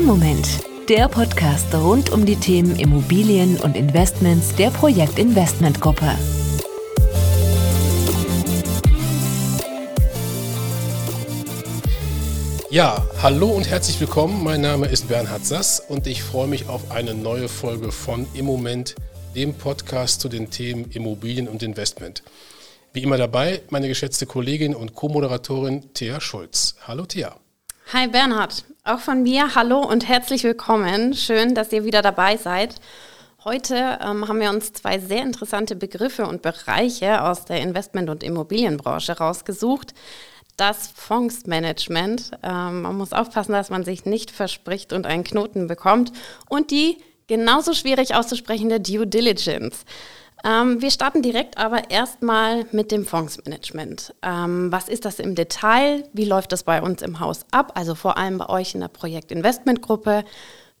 Im Moment, der Podcast rund um die Themen Immobilien und Investments der Projekt Investment Gruppe. Ja, hallo und herzlich willkommen. Mein Name ist Bernhard Sass und ich freue mich auf eine neue Folge von Im Moment, dem Podcast zu den Themen Immobilien und Investment. Wie immer dabei meine geschätzte Kollegin und Co-Moderatorin Thea Schulz. Hallo Thea. Hi Bernhard, auch von mir hallo und herzlich willkommen. Schön, dass ihr wieder dabei seid. Heute ähm, haben wir uns zwei sehr interessante Begriffe und Bereiche aus der Investment- und Immobilienbranche rausgesucht das Fondsmanagement. Ähm, man muss aufpassen, dass man sich nicht verspricht und einen Knoten bekommt. Und die genauso schwierig auszusprechende Due Diligence. Ähm, wir starten direkt aber erstmal mit dem Fondsmanagement. Ähm, was ist das im Detail? Wie läuft das bei uns im Haus ab? Also vor allem bei euch in der Projektinvestmentgruppe.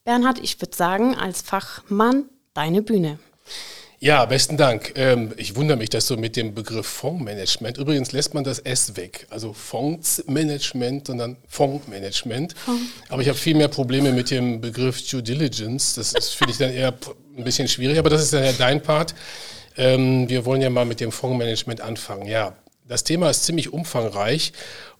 Bernhard, ich würde sagen, als Fachmann deine Bühne. Ja, besten Dank. Ähm, ich wundere mich, dass so mit dem Begriff Fondsmanagement, übrigens lässt man das S weg, also Fondsmanagement, sondern Fondsmanagement. Fonds. Aber ich habe viel mehr Probleme mit dem Begriff Due Diligence. Das finde ich dann eher ein bisschen schwierig, aber das ist dann ja dein Part. Ähm, wir wollen ja mal mit dem Fondsmanagement anfangen. Ja, das Thema ist ziemlich umfangreich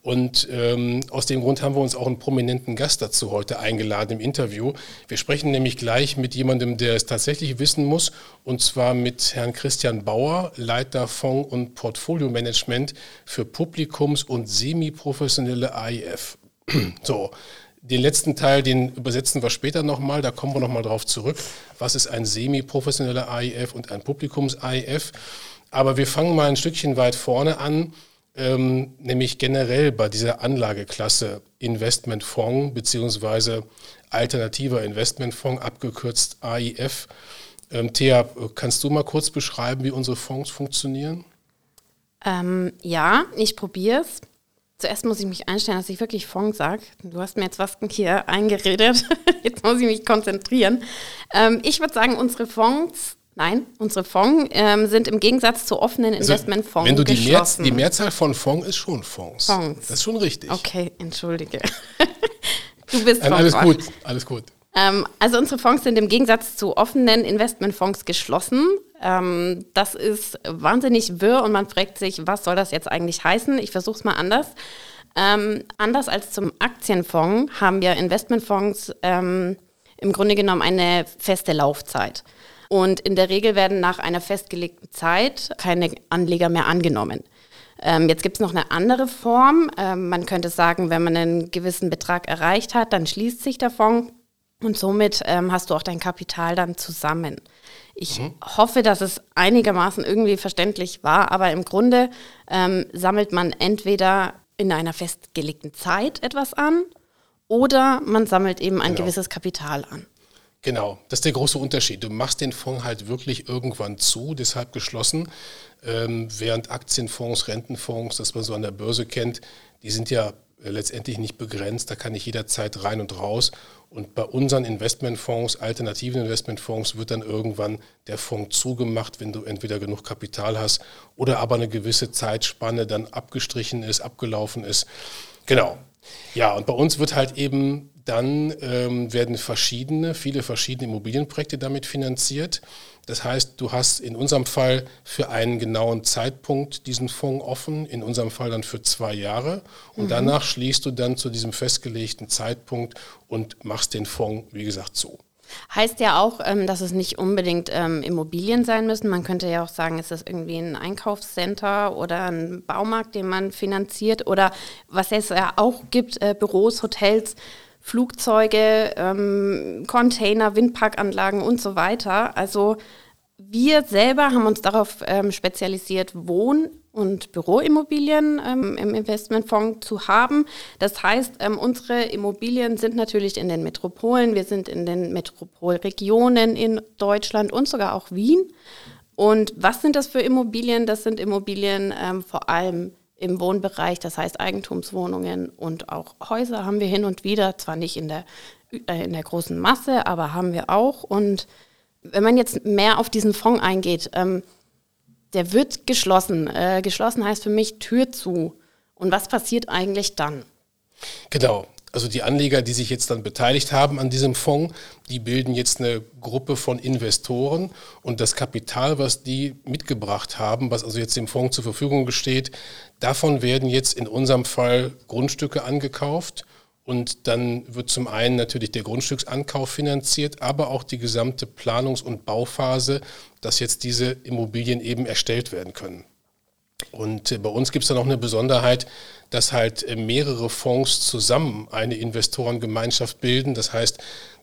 und ähm, aus dem Grund haben wir uns auch einen prominenten Gast dazu heute eingeladen im Interview. Wir sprechen nämlich gleich mit jemandem, der es tatsächlich wissen muss, und zwar mit Herrn Christian Bauer, Leiter Fonds- und Portfolio-Management für Publikums- und semi-professionelle AIF. so, den letzten Teil, den übersetzen wir später nochmal, da kommen wir nochmal drauf zurück. Was ist ein semi-professioneller AIF und ein Publikums-AIF? Aber wir fangen mal ein Stückchen weit vorne an ähm, nämlich generell bei dieser Anlageklasse Investmentfonds beziehungsweise alternativer Investmentfonds, abgekürzt AIF. Ähm, Thea, kannst du mal kurz beschreiben, wie unsere Fonds funktionieren? Ähm, ja, ich probiere es. Zuerst muss ich mich einstellen, dass ich wirklich Fonds sage. Du hast mir jetzt was hier eingeredet. Jetzt muss ich mich konzentrieren. Ähm, ich würde sagen, unsere Fonds Nein, unsere Fonds ähm, sind im Gegensatz zu offenen also, Investmentfonds Wenn du die, Mehrz, die Mehrzahl von Fonds ist schon Fonds. Fonds. Das ist schon richtig. Okay, entschuldige. du bist Nein, Alles gut, alles gut. Ähm, also unsere Fonds sind im Gegensatz zu offenen Investmentfonds geschlossen. Ähm, das ist wahnsinnig wirr und man fragt sich, was soll das jetzt eigentlich heißen? Ich versuche es mal anders. Ähm, anders als zum Aktienfonds haben wir Investmentfonds ähm, im Grunde genommen eine feste Laufzeit. Und in der Regel werden nach einer festgelegten Zeit keine Anleger mehr angenommen. Ähm, jetzt gibt es noch eine andere Form. Ähm, man könnte sagen, wenn man einen gewissen Betrag erreicht hat, dann schließt sich der Fonds und somit ähm, hast du auch dein Kapital dann zusammen. Ich mhm. hoffe, dass es einigermaßen irgendwie verständlich war, aber im Grunde ähm, sammelt man entweder in einer festgelegten Zeit etwas an oder man sammelt eben ein genau. gewisses Kapital an. Genau, das ist der große Unterschied. Du machst den Fonds halt wirklich irgendwann zu, deshalb geschlossen, ähm, während Aktienfonds, Rentenfonds, das man so an der Börse kennt, die sind ja äh, letztendlich nicht begrenzt, da kann ich jederzeit rein und raus. Und bei unseren Investmentfonds, alternativen Investmentfonds, wird dann irgendwann der Fonds zugemacht, wenn du entweder genug Kapital hast oder aber eine gewisse Zeitspanne dann abgestrichen ist, abgelaufen ist. Genau. Ja, und bei uns wird halt eben dann ähm, werden verschiedene, viele verschiedene Immobilienprojekte damit finanziert. Das heißt, du hast in unserem Fall für einen genauen Zeitpunkt diesen Fonds offen, in unserem Fall dann für zwei Jahre. Und mhm. danach schließt du dann zu diesem festgelegten Zeitpunkt und machst den Fonds, wie gesagt, zu. Heißt ja auch, ähm, dass es nicht unbedingt ähm, Immobilien sein müssen. Man könnte ja auch sagen, ist das irgendwie ein Einkaufscenter oder ein Baumarkt, den man finanziert oder was es ja auch gibt, äh, Büros, Hotels. Flugzeuge, ähm, Container, Windparkanlagen und so weiter. Also wir selber haben uns darauf ähm, spezialisiert, Wohn- und Büroimmobilien ähm, im Investmentfonds zu haben. Das heißt, ähm, unsere Immobilien sind natürlich in den Metropolen, wir sind in den Metropolregionen in Deutschland und sogar auch Wien. Und was sind das für Immobilien? Das sind Immobilien ähm, vor allem im Wohnbereich, das heißt Eigentumswohnungen und auch Häuser haben wir hin und wieder, zwar nicht in der, äh, in der großen Masse, aber haben wir auch. Und wenn man jetzt mehr auf diesen Fonds eingeht, ähm, der wird geschlossen. Äh, geschlossen heißt für mich Tür zu. Und was passiert eigentlich dann? Genau. Also die Anleger, die sich jetzt dann beteiligt haben an diesem Fonds, die bilden jetzt eine Gruppe von Investoren und das Kapital, was die mitgebracht haben, was also jetzt dem Fonds zur Verfügung steht, davon werden jetzt in unserem Fall Grundstücke angekauft und dann wird zum einen natürlich der Grundstücksankauf finanziert, aber auch die gesamte Planungs- und Bauphase, dass jetzt diese Immobilien eben erstellt werden können. Und äh, bei uns gibt es da noch eine Besonderheit, dass halt äh, mehrere Fonds zusammen eine Investorengemeinschaft bilden. Das heißt,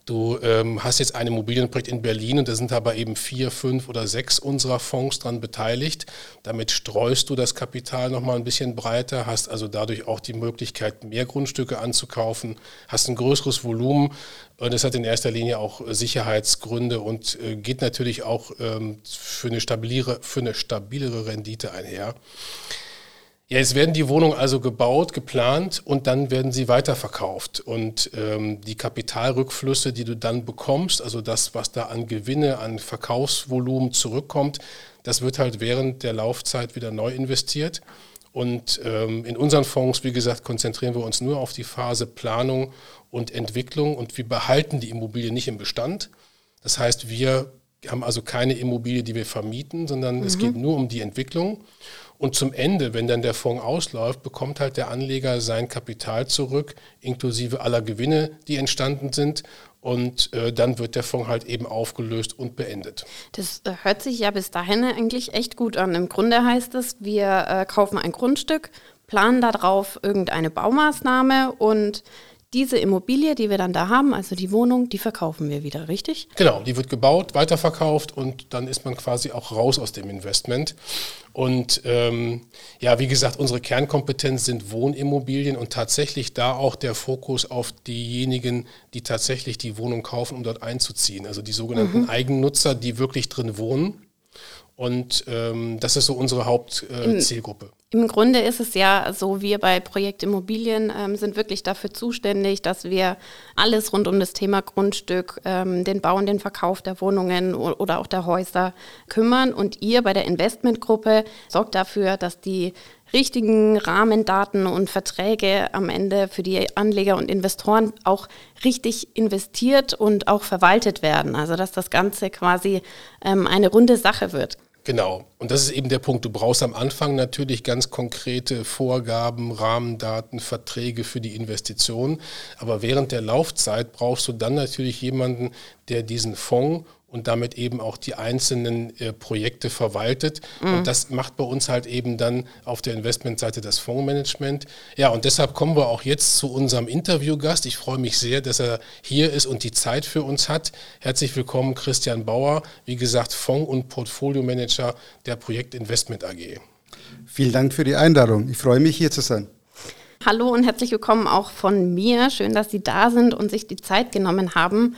Du ähm, hast jetzt ein Immobilienprojekt in Berlin und da sind aber eben vier, fünf oder sechs unserer Fonds dran beteiligt. Damit streust du das Kapital nochmal ein bisschen breiter, hast also dadurch auch die Möglichkeit, mehr Grundstücke anzukaufen, hast ein größeres Volumen und das hat in erster Linie auch Sicherheitsgründe und äh, geht natürlich auch ähm, für, eine stabilere, für eine stabilere Rendite einher. Ja, jetzt werden die Wohnungen also gebaut, geplant und dann werden sie weiterverkauft. Und ähm, die Kapitalrückflüsse, die du dann bekommst, also das, was da an Gewinne, an Verkaufsvolumen zurückkommt, das wird halt während der Laufzeit wieder neu investiert. Und ähm, in unseren Fonds, wie gesagt, konzentrieren wir uns nur auf die Phase Planung und Entwicklung und wir behalten die Immobilie nicht im Bestand. Das heißt, wir haben also keine Immobilie, die wir vermieten, sondern mhm. es geht nur um die Entwicklung. Und zum Ende, wenn dann der Fonds ausläuft, bekommt halt der Anleger sein Kapital zurück, inklusive aller Gewinne, die entstanden sind. Und äh, dann wird der Fonds halt eben aufgelöst und beendet. Das äh, hört sich ja bis dahin eigentlich echt gut an. Im Grunde heißt es, wir äh, kaufen ein Grundstück, planen darauf irgendeine Baumaßnahme und diese Immobilie, die wir dann da haben, also die Wohnung, die verkaufen wir wieder, richtig? Genau, die wird gebaut, weiterverkauft und dann ist man quasi auch raus aus dem Investment. Und ähm, ja, wie gesagt, unsere Kernkompetenz sind Wohnimmobilien und tatsächlich da auch der Fokus auf diejenigen, die tatsächlich die Wohnung kaufen, um dort einzuziehen. Also die sogenannten mhm. Eigennutzer, die wirklich drin wohnen. Und ähm, das ist so unsere Hauptzielgruppe. Äh, im Grunde ist es ja so, wir bei Projekt Immobilien ähm, sind wirklich dafür zuständig, dass wir alles rund um das Thema Grundstück, ähm, den Bau und den Verkauf der Wohnungen oder auch der Häuser kümmern. Und ihr bei der Investmentgruppe sorgt dafür, dass die richtigen Rahmendaten und Verträge am Ende für die Anleger und Investoren auch richtig investiert und auch verwaltet werden. Also dass das Ganze quasi ähm, eine runde Sache wird. Genau. Und das ist eben der Punkt. Du brauchst am Anfang natürlich ganz konkrete Vorgaben, Rahmendaten, Verträge für die Investition. Aber während der Laufzeit brauchst du dann natürlich jemanden, der diesen Fonds und damit eben auch die einzelnen äh, Projekte verwaltet. Mhm. Und das macht bei uns halt eben dann auf der Investmentseite das Fondsmanagement. Ja, und deshalb kommen wir auch jetzt zu unserem Interviewgast. Ich freue mich sehr, dass er hier ist und die Zeit für uns hat. Herzlich willkommen, Christian Bauer, wie gesagt, Fonds- und Portfoliomanager der Projekt Investment AG. Vielen Dank für die Einladung. Ich freue mich, hier zu sein. Hallo und herzlich willkommen auch von mir. Schön, dass Sie da sind und sich die Zeit genommen haben.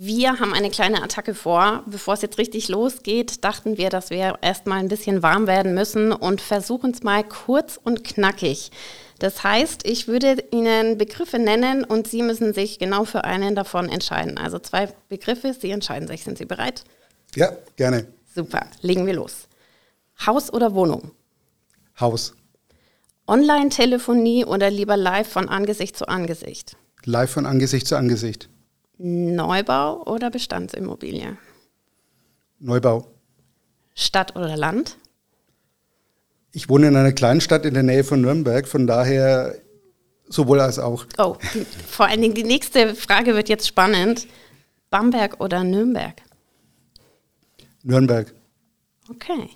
Wir haben eine kleine Attacke vor. Bevor es jetzt richtig losgeht, dachten wir, dass wir erstmal ein bisschen warm werden müssen und versuchen es mal kurz und knackig. Das heißt, ich würde Ihnen Begriffe nennen und Sie müssen sich genau für einen davon entscheiden. Also zwei Begriffe, Sie entscheiden sich. Sind Sie bereit? Ja, gerne. Super, legen wir los. Haus oder Wohnung? Haus. Online-Telefonie oder lieber live von Angesicht zu Angesicht? Live von Angesicht zu Angesicht. Neubau oder Bestandsimmobilie? Neubau. Stadt oder Land? Ich wohne in einer kleinen Stadt in der Nähe von Nürnberg, von daher sowohl als auch. Oh, die, vor allen Dingen die nächste Frage wird jetzt spannend. Bamberg oder Nürnberg? Nürnberg. Okay.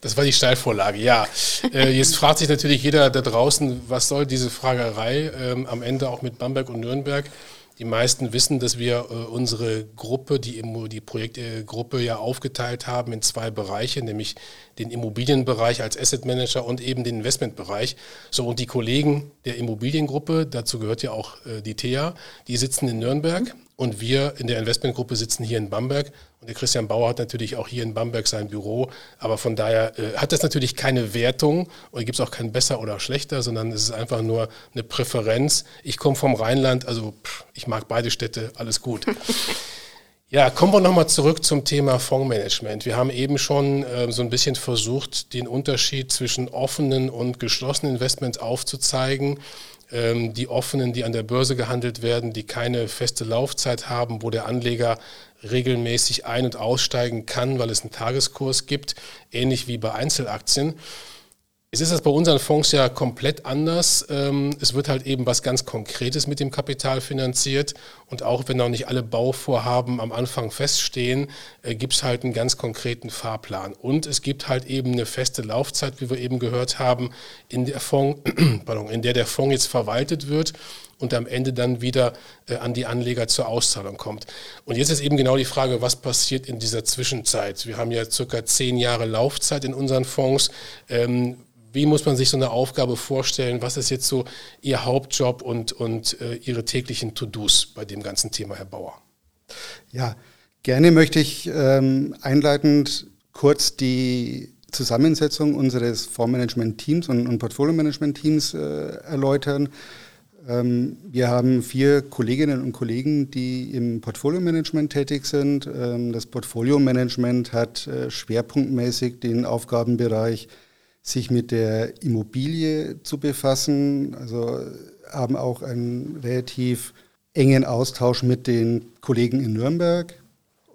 Das war die Steilvorlage, ja. äh, jetzt fragt sich natürlich jeder da draußen, was soll diese Fragerei ähm, am Ende auch mit Bamberg und Nürnberg? Die meisten wissen, dass wir äh, unsere Gruppe, die, die Projektgruppe ja aufgeteilt haben in zwei Bereiche, nämlich den Immobilienbereich als Asset Manager und eben den Investmentbereich. So, und die Kollegen der Immobiliengruppe, dazu gehört ja auch äh, die TEA, die sitzen in Nürnberg und wir in der Investmentgruppe sitzen hier in Bamberg. Und der Christian Bauer hat natürlich auch hier in Bamberg sein Büro. Aber von daher äh, hat das natürlich keine Wertung und gibt es auch kein besser oder schlechter, sondern es ist einfach nur eine Präferenz. Ich komme vom Rheinland, also pff, ich mag beide Städte, alles gut. Ja, kommen wir nochmal zurück zum Thema Fondsmanagement. Wir haben eben schon äh, so ein bisschen versucht, den Unterschied zwischen offenen und geschlossenen Investments aufzuzeigen. Ähm, die offenen, die an der Börse gehandelt werden, die keine feste Laufzeit haben, wo der Anleger regelmäßig ein- und aussteigen kann, weil es einen Tageskurs gibt, ähnlich wie bei Einzelaktien. Es ist das bei unseren Fonds ja komplett anders. Ähm, es wird halt eben was ganz Konkretes mit dem Kapital finanziert. Und auch wenn noch nicht alle Bauvorhaben am Anfang feststehen, äh, gibt es halt einen ganz konkreten Fahrplan. Und es gibt halt eben eine feste Laufzeit, wie wir eben gehört haben, in der, Fonds, in der der Fonds jetzt verwaltet wird und am Ende dann wieder äh, an die Anleger zur Auszahlung kommt. Und jetzt ist eben genau die Frage, was passiert in dieser Zwischenzeit? Wir haben ja circa zehn Jahre Laufzeit in unseren Fonds. Ähm, wie muss man sich so eine Aufgabe vorstellen? Was ist jetzt so Ihr Hauptjob und, und äh, Ihre täglichen To-Dos bei dem ganzen Thema, Herr Bauer? Ja, gerne möchte ich ähm, einleitend kurz die Zusammensetzung unseres Fondsmanagement-Teams und, und Portfolio-Management-Teams äh, erläutern. Ähm, wir haben vier Kolleginnen und Kollegen, die im Portfolio-Management tätig sind. Ähm, das Portfolio-Management hat äh, schwerpunktmäßig den Aufgabenbereich sich mit der Immobilie zu befassen. Also haben auch einen relativ engen Austausch mit den Kollegen in Nürnberg.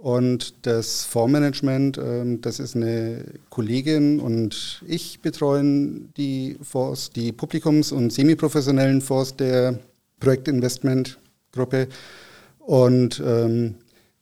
Und das Fondsmanagement, ähm, das ist eine Kollegin und ich betreuen die Fonds, die Publikums- und semiprofessionellen Fonds der Projektinvestmentgruppe. Und ähm,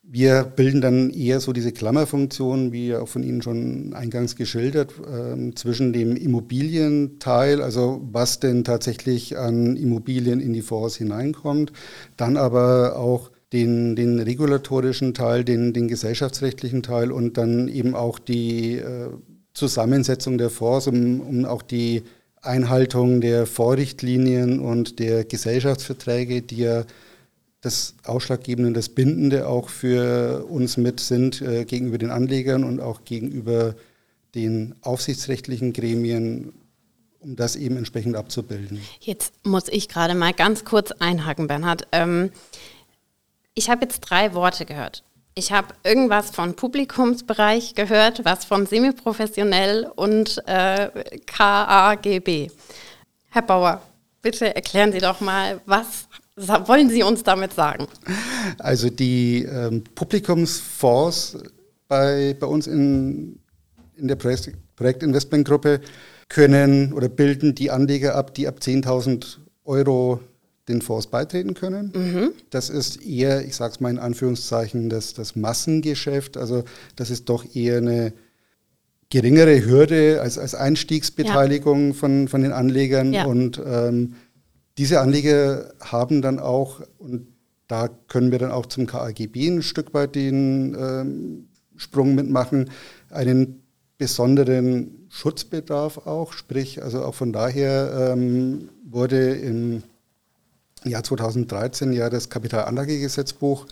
wir bilden dann eher so diese Klammerfunktion, wie auch von Ihnen schon eingangs geschildert, äh, zwischen dem Immobilienteil, also was denn tatsächlich an Immobilien in die Fonds hineinkommt, dann aber auch den, den regulatorischen Teil, den, den gesellschaftsrechtlichen Teil und dann eben auch die äh, Zusammensetzung der Fonds, um, um auch die Einhaltung der Vorrichtlinien und der Gesellschaftsverträge, die ja das Ausschlaggebende, das Bindende auch für uns mit sind äh, gegenüber den Anlegern und auch gegenüber den aufsichtsrechtlichen Gremien, um das eben entsprechend abzubilden. Jetzt muss ich gerade mal ganz kurz einhaken, Bernhard. Ähm, ich habe jetzt drei Worte gehört. Ich habe irgendwas von Publikumsbereich gehört, was von semiprofessionell und äh, KAGB. Herr Bauer, bitte erklären Sie doch mal, was wollen Sie uns damit sagen? Also die ähm, Publikumsfonds bei, bei uns in, in der Projekt, Projektinvestmentgruppe können oder bilden die Anleger ab, die ab 10.000 Euro den Fonds beitreten können. Mhm. Das ist eher, ich sage es mal in Anführungszeichen, das, das Massengeschäft. Also das ist doch eher eine geringere Hürde als, als Einstiegsbeteiligung ja. von, von den Anlegern. Ja. Und ähm, diese Anleger haben dann auch, und da können wir dann auch zum KAGB ein Stück weit den ähm, Sprung mitmachen, einen besonderen Schutzbedarf auch. Sprich, also auch von daher ähm, wurde im Jahr 2013 ja das Kapitalanlagegesetzbuch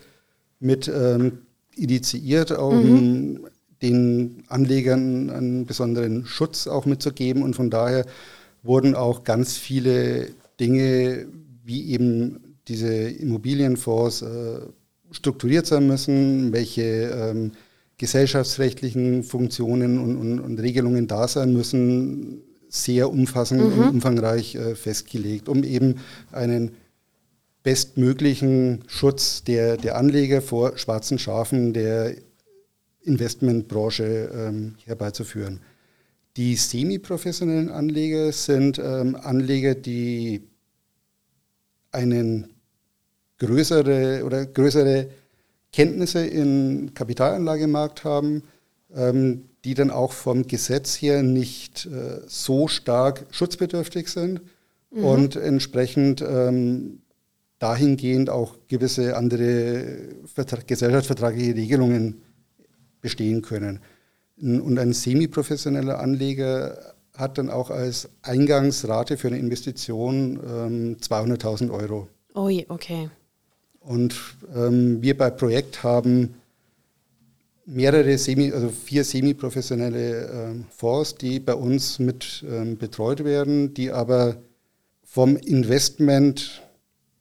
mit ähm, initiiert, um mhm. den Anlegern einen besonderen Schutz auch mitzugeben. Und von daher wurden auch ganz viele Dinge wie eben diese Immobilienfonds äh, strukturiert sein müssen, welche ähm, gesellschaftsrechtlichen Funktionen und, und, und, Regelungen da sein müssen, sehr umfassend mhm. und umfangreich äh, festgelegt, um eben einen bestmöglichen Schutz der, der Anleger vor schwarzen Schafen der Investmentbranche ähm, herbeizuführen. Die semiprofessionellen Anleger sind ähm, Anleger, die einen größere oder größere Kenntnisse im Kapitalanlagemarkt haben, ähm, die dann auch vom Gesetz her nicht äh, so stark schutzbedürftig sind mhm. und entsprechend ähm, dahingehend auch gewisse andere Vertra gesellschaftsvertragliche Regelungen bestehen können. Und ein semiprofessioneller Anleger hat dann auch als Eingangsrate für eine Investition ähm, 200.000 Euro. Ui, okay. Und ähm, wir bei Projekt haben mehrere Semi, also vier semi-professionelle ähm, Fonds, die bei uns mit ähm, betreut werden, die aber vom Investment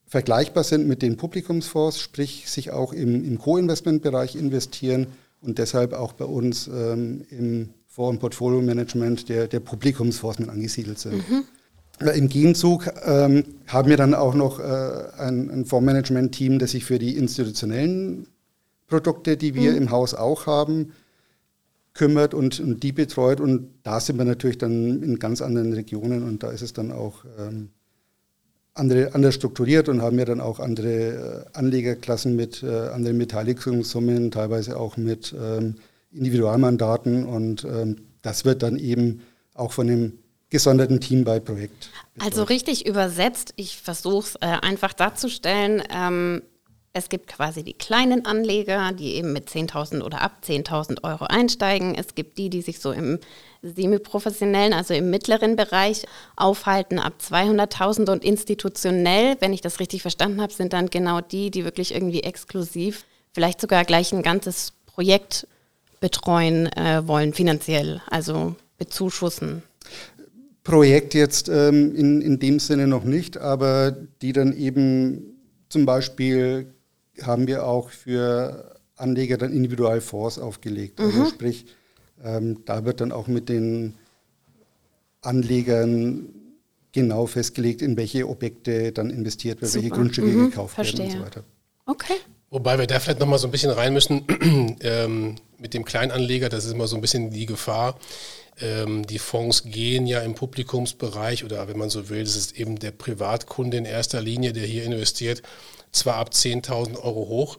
vergleichbar sind mit den Publikumsfonds, sprich sich auch im, im Co-Investment-Bereich investieren und deshalb auch bei uns ähm, im Fonds- und Portfolio-Management der, der Publikumsfonds mit angesiedelt sind. Mhm. Im Gegenzug ähm, haben wir dann auch noch äh, ein, ein Fondsmanagement-Team, das sich für die institutionellen Produkte, die wir mhm. im Haus auch haben, kümmert und, und, die betreut. Und da sind wir natürlich dann in ganz anderen Regionen und da ist es dann auch ähm, andere, anders strukturiert und haben ja dann auch andere äh, Anlegerklassen mit äh, anderen Beteiligungssummen, teilweise auch mit ähm, Individualmandaten und ähm, das wird dann eben auch von dem gesonderten Team bei Projekt. Betreut. Also richtig übersetzt, ich versuche es äh, einfach darzustellen, ähm, es gibt quasi die kleinen Anleger, die eben mit 10.000 oder ab 10.000 Euro einsteigen. Es gibt die, die sich so im semi-professionellen, also im mittleren Bereich aufhalten, ab 200.000 und institutionell, wenn ich das richtig verstanden habe, sind dann genau die, die wirklich irgendwie exklusiv, vielleicht sogar gleich ein ganzes Projekt betreuen äh, wollen, finanziell, also bezuschussen. Projekt jetzt ähm, in, in dem Sinne noch nicht, aber die dann eben zum Beispiel haben wir auch für Anleger dann Individualfonds aufgelegt. Also mhm. Also sprich, ähm, da wird dann auch mit den Anlegern genau festgelegt, in welche Objekte dann investiert wird, Super. welche Grundstücke mhm. gekauft Verstehe. werden und so weiter. Okay. Wobei wir da vielleicht nochmal so ein bisschen rein müssen ähm, mit dem Kleinanleger, das ist immer so ein bisschen die Gefahr. Ähm, die Fonds gehen ja im Publikumsbereich oder wenn man so will, das ist eben der Privatkunde in erster Linie, der hier investiert, zwar ab 10.000 Euro hoch.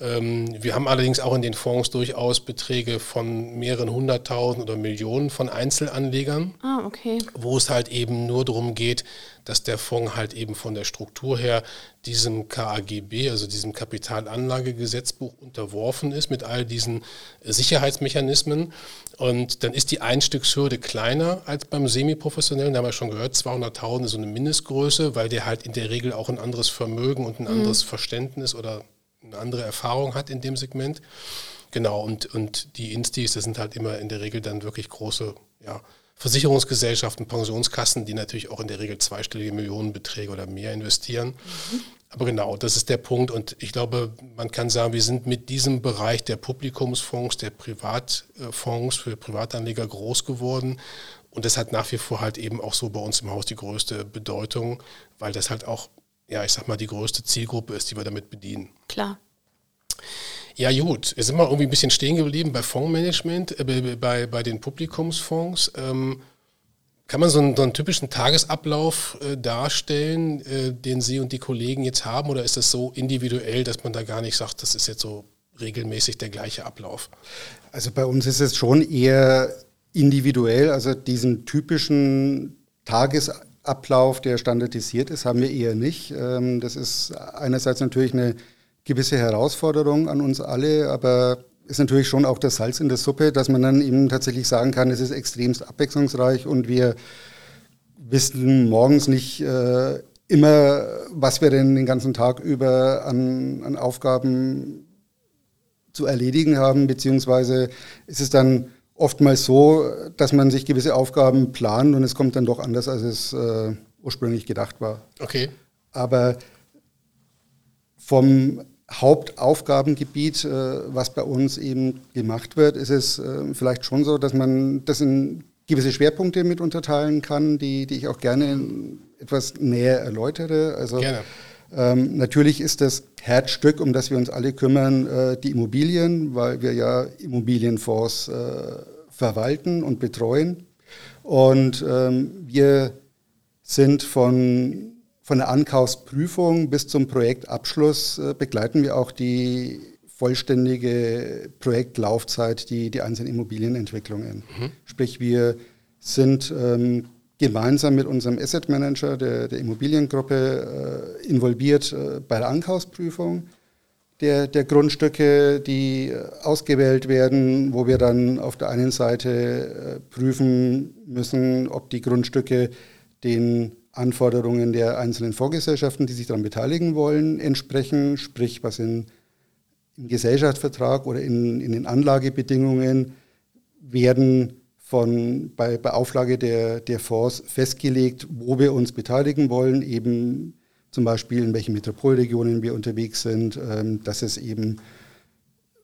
Ähm, wir haben allerdings auch in den Fonds durchaus Beträge von mehreren hunderttausend oder Millionen von Einzelanlegern, ah, okay. wo es halt eben nur darum geht, dass der Fonds halt eben von der Struktur her diesem KAGB, also diesem Kapitalanlagegesetzbuch unterworfen ist mit all diesen Sicherheitsmechanismen. Und dann ist die Einstiegshürde kleiner als beim Semiprofessionellen. Da haben wir schon gehört, 200.000 ist so eine Mindestgröße, weil der halt in der Regel auch ein anderes Vermögen und ein mhm. anderes Verständnis oder eine andere Erfahrung hat in dem Segment. Genau, und, und die Instis, das sind halt immer in der Regel dann wirklich große ja, Versicherungsgesellschaften, Pensionskassen, die natürlich auch in der Regel zweistellige Millionenbeträge oder mehr investieren. Mhm. Aber genau, das ist der Punkt. Und ich glaube, man kann sagen, wir sind mit diesem Bereich der Publikumsfonds, der Privatfonds für Privatanleger groß geworden. Und das hat nach wie vor halt eben auch so bei uns im Haus die größte Bedeutung, weil das halt auch ja, ich sag mal, die größte Zielgruppe ist, die wir damit bedienen. Klar. Ja, gut. Wir sind mal irgendwie ein bisschen stehen geblieben bei Fondsmanagement, äh, bei, bei den Publikumsfonds. Ähm, kann man so einen, so einen typischen Tagesablauf äh, darstellen, äh, den Sie und die Kollegen jetzt haben, oder ist das so individuell, dass man da gar nicht sagt, das ist jetzt so regelmäßig der gleiche Ablauf? Also bei uns ist es schon eher individuell, also diesen typischen Tagesablauf Ablauf, der standardisiert ist, haben wir eher nicht. Ähm, das ist einerseits natürlich eine gewisse Herausforderung an uns alle, aber ist natürlich schon auch das Salz in der Suppe, dass man dann eben tatsächlich sagen kann, es ist extremst abwechslungsreich und wir wissen morgens nicht äh, immer, was wir denn den ganzen Tag über an, an Aufgaben zu erledigen haben, beziehungsweise ist es dann oftmals so, dass man sich gewisse Aufgaben plant und es kommt dann doch anders, als es äh, ursprünglich gedacht war. Okay. Aber vom Hauptaufgabengebiet, äh, was bei uns eben gemacht wird, ist es äh, vielleicht schon so, dass man das in gewisse Schwerpunkte mit unterteilen kann, die, die ich auch gerne etwas näher erläutere. Also gerne. Ähm, natürlich ist das Herzstück, um das wir uns alle kümmern, äh, die Immobilien, weil wir ja Immobilienfonds äh, verwalten und betreuen. Und ähm, wir sind von, von der Ankaufsprüfung bis zum Projektabschluss äh, begleiten wir auch die vollständige Projektlaufzeit, die, die einzelnen Immobilienentwicklungen. Mhm. Sprich, wir sind ähm, gemeinsam mit unserem Asset Manager der, der Immobiliengruppe äh, involviert äh, bei der Ankaufsprüfung der, der Grundstücke, die äh, ausgewählt werden, wo wir dann auf der einen Seite äh, prüfen müssen, ob die Grundstücke den Anforderungen der einzelnen Vorgesellschaften, die sich daran beteiligen wollen, entsprechen, sprich was in, im Gesellschaftsvertrag oder in, in den Anlagebedingungen werden von, bei, bei Auflage der, der Fonds festgelegt, wo wir uns beteiligen wollen, eben zum Beispiel in welchen Metropolregionen wir unterwegs sind, ähm, dass es eben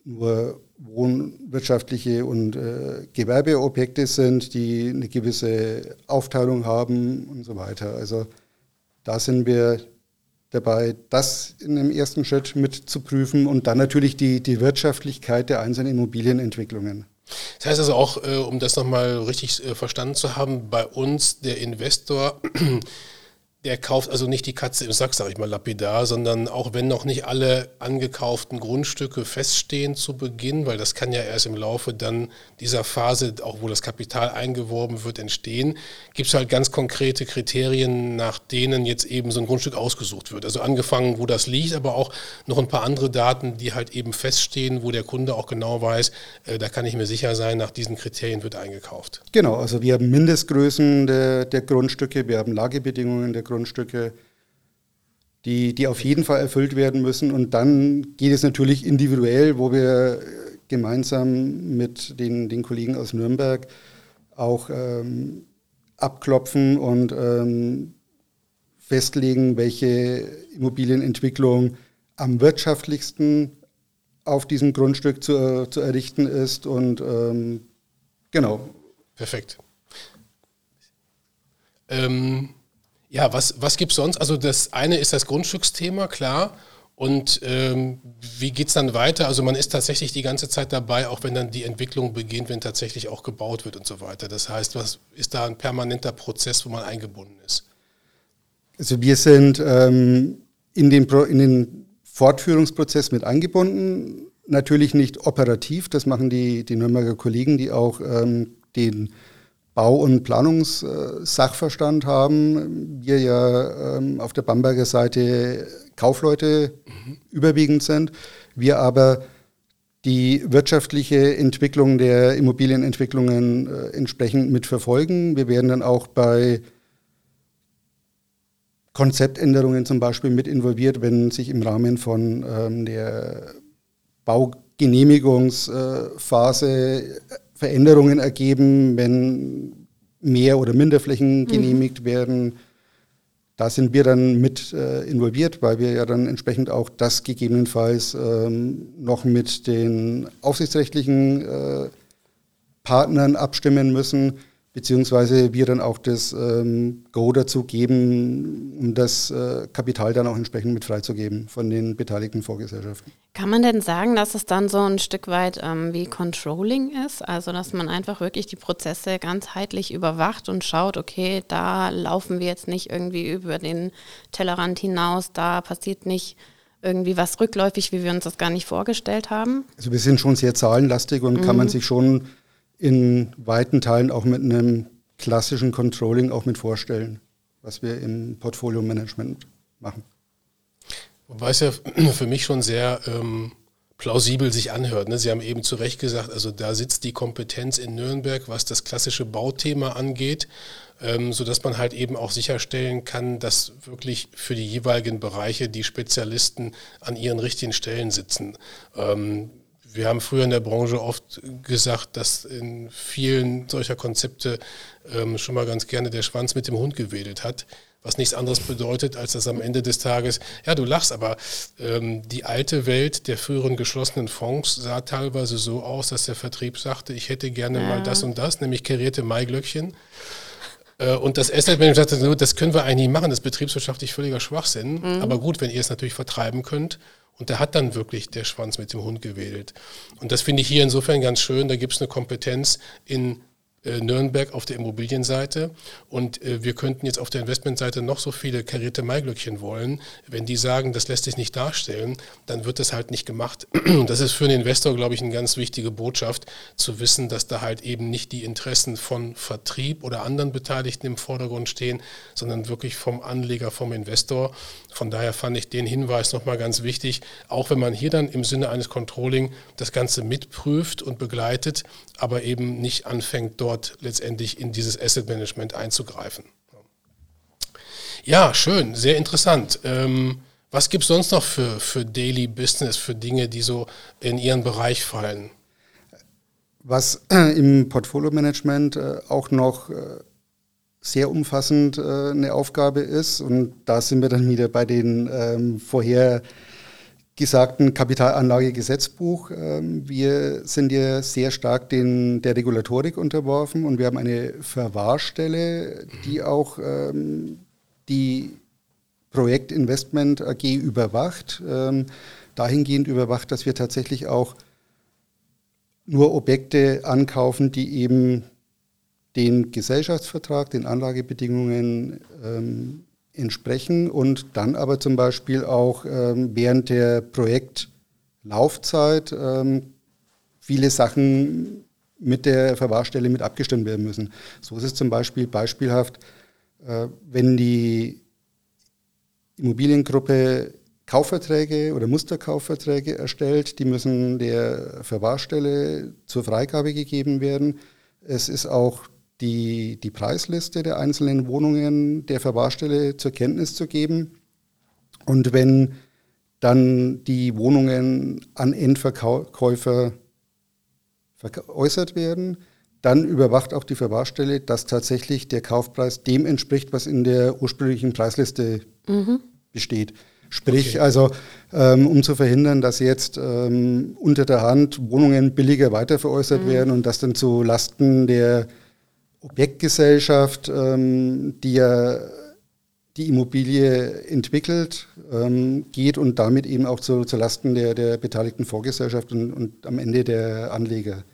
nur wohnwirtschaftliche und äh, Gewerbeobjekte sind, die eine gewisse Aufteilung haben und so weiter. Also da sind wir dabei, das in dem ersten Schritt mit zu prüfen und dann natürlich die, die Wirtschaftlichkeit der einzelnen Immobilienentwicklungen. Das heißt also auch, äh, um das nochmal richtig äh, verstanden zu haben, bei uns der Investor der kauft also nicht die Katze im Sack, sage ich mal lapidar, sondern auch wenn noch nicht alle angekauften Grundstücke feststehen zu Beginn, weil das kann ja erst im Laufe dann dieser Phase, auch wo das Kapital eingeworben wird, entstehen, gibt es halt ganz konkrete Kriterien, nach denen jetzt eben so ein Grundstück ausgesucht wird. Also angefangen, wo das liegt, aber auch noch ein paar andere Daten, die halt eben feststehen, wo der Kunde auch genau weiß, äh, da kann ich mir sicher sein, nach diesen Kriterien wird eingekauft. Genau, also wir haben Mindestgrößen der, der Grundstücke, wir haben Lagebedingungen der Grundstücke. Grundstücke, die, die auf jeden Fall erfüllt werden müssen. Und dann geht es natürlich individuell, wo wir gemeinsam mit den, den Kollegen aus Nürnberg auch ähm, abklopfen und ähm, festlegen, welche Immobilienentwicklung am wirtschaftlichsten auf diesem Grundstück zu, zu errichten ist. Und ähm, genau. Perfekt. Ähm, ja, was, was gibt es sonst? Also das eine ist das Grundstücksthema, klar. Und ähm, wie geht es dann weiter? Also man ist tatsächlich die ganze Zeit dabei, auch wenn dann die Entwicklung beginnt, wenn tatsächlich auch gebaut wird und so weiter. Das heißt, was ist da ein permanenter Prozess, wo man eingebunden ist? Also wir sind ähm, in, den Pro in den Fortführungsprozess mit eingebunden. Natürlich nicht operativ, das machen die, die Nürnberger Kollegen, die auch ähm, den Bau- und Planungssachverstand haben. Wir ja ähm, auf der Bamberger Seite Kaufleute mhm. überwiegend sind. Wir aber die wirtschaftliche Entwicklung der Immobilienentwicklungen äh, entsprechend mitverfolgen. Wir werden dann auch bei Konzeptänderungen zum Beispiel mit involviert, wenn sich im Rahmen von ähm, der Baugenehmigungsphase Veränderungen ergeben, wenn mehr oder minder Flächen mhm. genehmigt werden. Da sind wir dann mit äh, involviert, weil wir ja dann entsprechend auch das gegebenenfalls ähm, noch mit den aufsichtsrechtlichen äh, Partnern abstimmen müssen beziehungsweise wir dann auch das ähm, Go dazu geben, um das äh, Kapital dann auch entsprechend mit freizugeben von den beteiligten Vorgesellschaften. Kann man denn sagen, dass es dann so ein Stück weit ähm, wie Controlling ist? Also dass man einfach wirklich die Prozesse ganzheitlich überwacht und schaut, okay, da laufen wir jetzt nicht irgendwie über den Tellerrand hinaus, da passiert nicht irgendwie was rückläufig, wie wir uns das gar nicht vorgestellt haben? Also wir sind schon sehr zahlenlastig und mhm. kann man mhm. sich schon in weiten Teilen auch mit einem klassischen Controlling auch mit vorstellen, was wir im Portfolio-Management machen. Wobei es ja für mich schon sehr ähm, plausibel sich anhört. Ne? Sie haben eben zu Recht gesagt, also da sitzt die Kompetenz in Nürnberg, was das klassische Bauthema angeht, ähm, sodass man halt eben auch sicherstellen kann, dass wirklich für die jeweiligen Bereiche die Spezialisten an ihren richtigen Stellen sitzen. Ähm, wir haben früher in der Branche oft gesagt, dass in vielen solcher Konzepte ähm, schon mal ganz gerne der Schwanz mit dem Hund gewedelt hat. Was nichts anderes bedeutet, als dass am Ende des Tages, ja, du lachst, aber ähm, die alte Welt der früheren geschlossenen Fonds sah teilweise so aus, dass der Vertrieb sagte, ich hätte gerne ja. mal das und das, nämlich karierte Maiglöckchen. Äh, und das Asset Management sagte, das können wir eigentlich nicht machen, das ist betriebswirtschaftlich völliger Schwachsinn. Mhm. Aber gut, wenn ihr es natürlich vertreiben könnt und da hat dann wirklich der Schwanz mit dem Hund gewedelt. Und das finde ich hier insofern ganz schön. Da gibt es eine Kompetenz in Nürnberg auf der Immobilienseite und äh, wir könnten jetzt auf der Investmentseite noch so viele karierte Maiglöckchen wollen. Wenn die sagen, das lässt sich nicht darstellen, dann wird das halt nicht gemacht. Das ist für einen Investor, glaube ich, eine ganz wichtige Botschaft, zu wissen, dass da halt eben nicht die Interessen von Vertrieb oder anderen Beteiligten im Vordergrund stehen, sondern wirklich vom Anleger, vom Investor. Von daher fand ich den Hinweis nochmal ganz wichtig, auch wenn man hier dann im Sinne eines Controlling das Ganze mitprüft und begleitet, aber eben nicht anfängt, dort letztendlich in dieses Asset Management einzugreifen. Ja, schön, sehr interessant. Ähm, was gibt es sonst noch für, für Daily Business, für Dinge, die so in Ihren Bereich fallen? Was im Portfolio-Management äh, auch noch äh, sehr umfassend äh, eine Aufgabe ist, und da sind wir dann wieder bei den ähm, vorher gesagten Kapitalanlagegesetzbuch. Ähm, wir sind ja sehr stark den, der Regulatorik unterworfen und wir haben eine Verwahrstelle, die auch ähm, die Projektinvestment AG überwacht, ähm, dahingehend überwacht, dass wir tatsächlich auch nur Objekte ankaufen, die eben den Gesellschaftsvertrag, den Anlagebedingungen ähm, entsprechen und dann aber zum Beispiel auch ähm, während der Projektlaufzeit ähm, viele Sachen mit der Verwahrstelle mit abgestimmt werden müssen. So ist es zum Beispiel beispielhaft, äh, wenn die Immobiliengruppe Kaufverträge oder Musterkaufverträge erstellt, die müssen der Verwahrstelle zur Freigabe gegeben werden. Es ist auch die, die Preisliste der einzelnen Wohnungen der Verwahrstelle zur Kenntnis zu geben. Und wenn dann die Wohnungen an Endverkäufer veräußert werden, dann überwacht auch die Verwahrstelle, dass tatsächlich der Kaufpreis dem entspricht, was in der ursprünglichen Preisliste mhm. besteht. Sprich, okay. also ähm, um zu verhindern, dass jetzt ähm, unter der Hand Wohnungen billiger weiterveräußert mhm. werden und das dann zu Lasten der Objektgesellschaft, ähm, die ja die Immobilie entwickelt, ähm, geht und damit eben auch zu, zu Lasten der, der beteiligten Vorgesellschaft und, und am Ende der Anleger.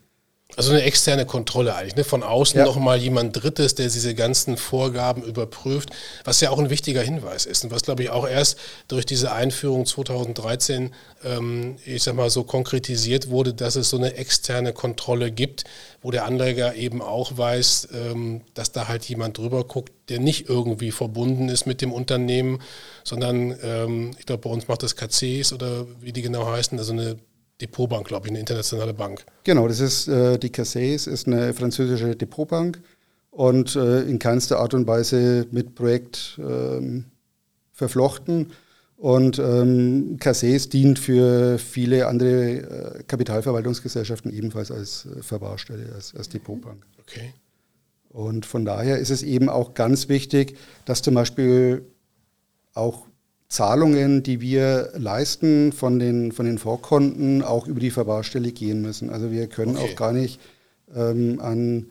Also eine externe Kontrolle eigentlich, ne? von außen ja. nochmal jemand Drittes, der diese ganzen Vorgaben überprüft, was ja auch ein wichtiger Hinweis ist und was, glaube ich, auch erst durch diese Einführung 2013, ähm, ich sag mal, so konkretisiert wurde, dass es so eine externe Kontrolle gibt, wo der Anleger eben auch weiß, ähm, dass da halt jemand drüber guckt, der nicht irgendwie verbunden ist mit dem Unternehmen, sondern ähm, ich glaube, bei uns macht das KCs oder wie die genau heißen, also eine Depotbank, glaube ich, eine internationale Bank. Genau, das ist äh, die Cassis, ist eine französische Depotbank und äh, in keinster Art und Weise mit Projekt ähm, verflochten. Und ähm, Cassis dient für viele andere äh, Kapitalverwaltungsgesellschaften ebenfalls als äh, Verwahrstelle, als, als Depotbank. Okay. Und von daher ist es eben auch ganz wichtig, dass zum Beispiel auch Zahlungen, die wir leisten von den, von den Vorkonten, auch über die Verwahrstelle gehen müssen. Also wir können okay. auch gar nicht ähm, an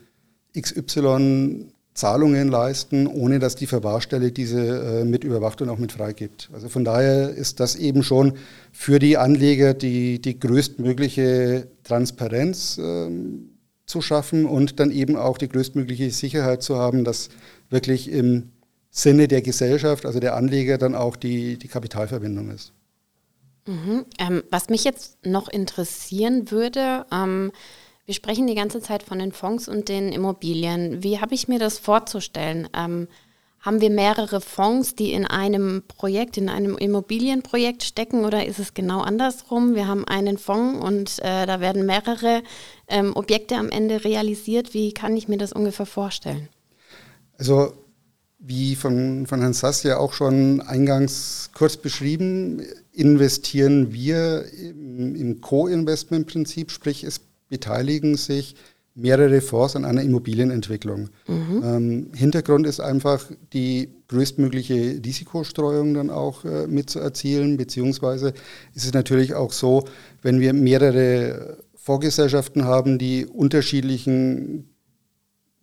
XY Zahlungen leisten, ohne dass die Verwahrstelle diese äh, mit überwacht und auch mit freigibt. Also von daher ist das eben schon für die Anleger die, die größtmögliche Transparenz ähm, zu schaffen und dann eben auch die größtmögliche Sicherheit zu haben, dass wirklich im Sinne der Gesellschaft, also der Anleger, dann auch die, die Kapitalverwendung ist. Mhm. Ähm, was mich jetzt noch interessieren würde, ähm, wir sprechen die ganze Zeit von den Fonds und den Immobilien. Wie habe ich mir das vorzustellen? Ähm, haben wir mehrere Fonds, die in einem Projekt, in einem Immobilienprojekt stecken oder ist es genau andersrum? Wir haben einen Fonds und äh, da werden mehrere ähm, Objekte am Ende realisiert. Wie kann ich mir das ungefähr vorstellen? Also wie von, von Herrn Sass ja auch schon eingangs kurz beschrieben, investieren wir im, im Co-Investment-Prinzip, sprich es beteiligen sich mehrere Fonds an einer Immobilienentwicklung. Mhm. Ähm, Hintergrund ist einfach die größtmögliche Risikostreuung dann auch äh, mitzuerzielen, beziehungsweise ist es natürlich auch so, wenn wir mehrere Vorgesellschaften haben, die unterschiedlichen,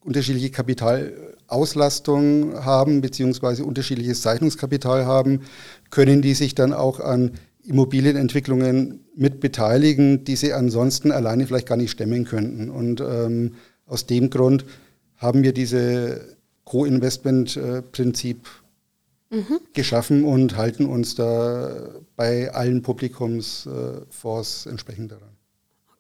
unterschiedliche Kapital Auslastung haben, beziehungsweise unterschiedliches Zeichnungskapital haben, können die sich dann auch an Immobilienentwicklungen mit beteiligen, die sie ansonsten alleine vielleicht gar nicht stemmen könnten. Und ähm, aus dem Grund haben wir diese Co-Investment-Prinzip mhm. geschaffen und halten uns da bei allen Publikumsfonds entsprechend daran.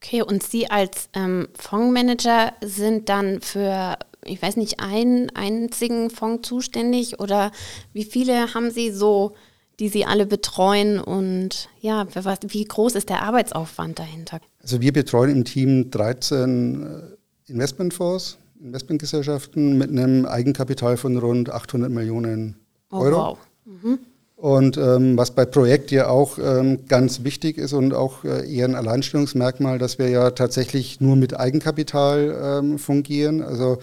Okay, und Sie als ähm, Fondsmanager sind dann für ich weiß nicht, einen einzigen Fonds zuständig oder wie viele haben Sie so, die Sie alle betreuen und ja, wie groß ist der Arbeitsaufwand dahinter? Also wir betreuen im Team 13 äh, Investmentfonds, Investmentgesellschaften mit einem Eigenkapital von rund 800 Millionen oh, Euro. Oh, wow. Mhm. Und ähm, was bei Projekt ja auch ähm, ganz wichtig ist und auch äh, eher ein Alleinstellungsmerkmal, dass wir ja tatsächlich nur mit Eigenkapital ähm, fungieren. Also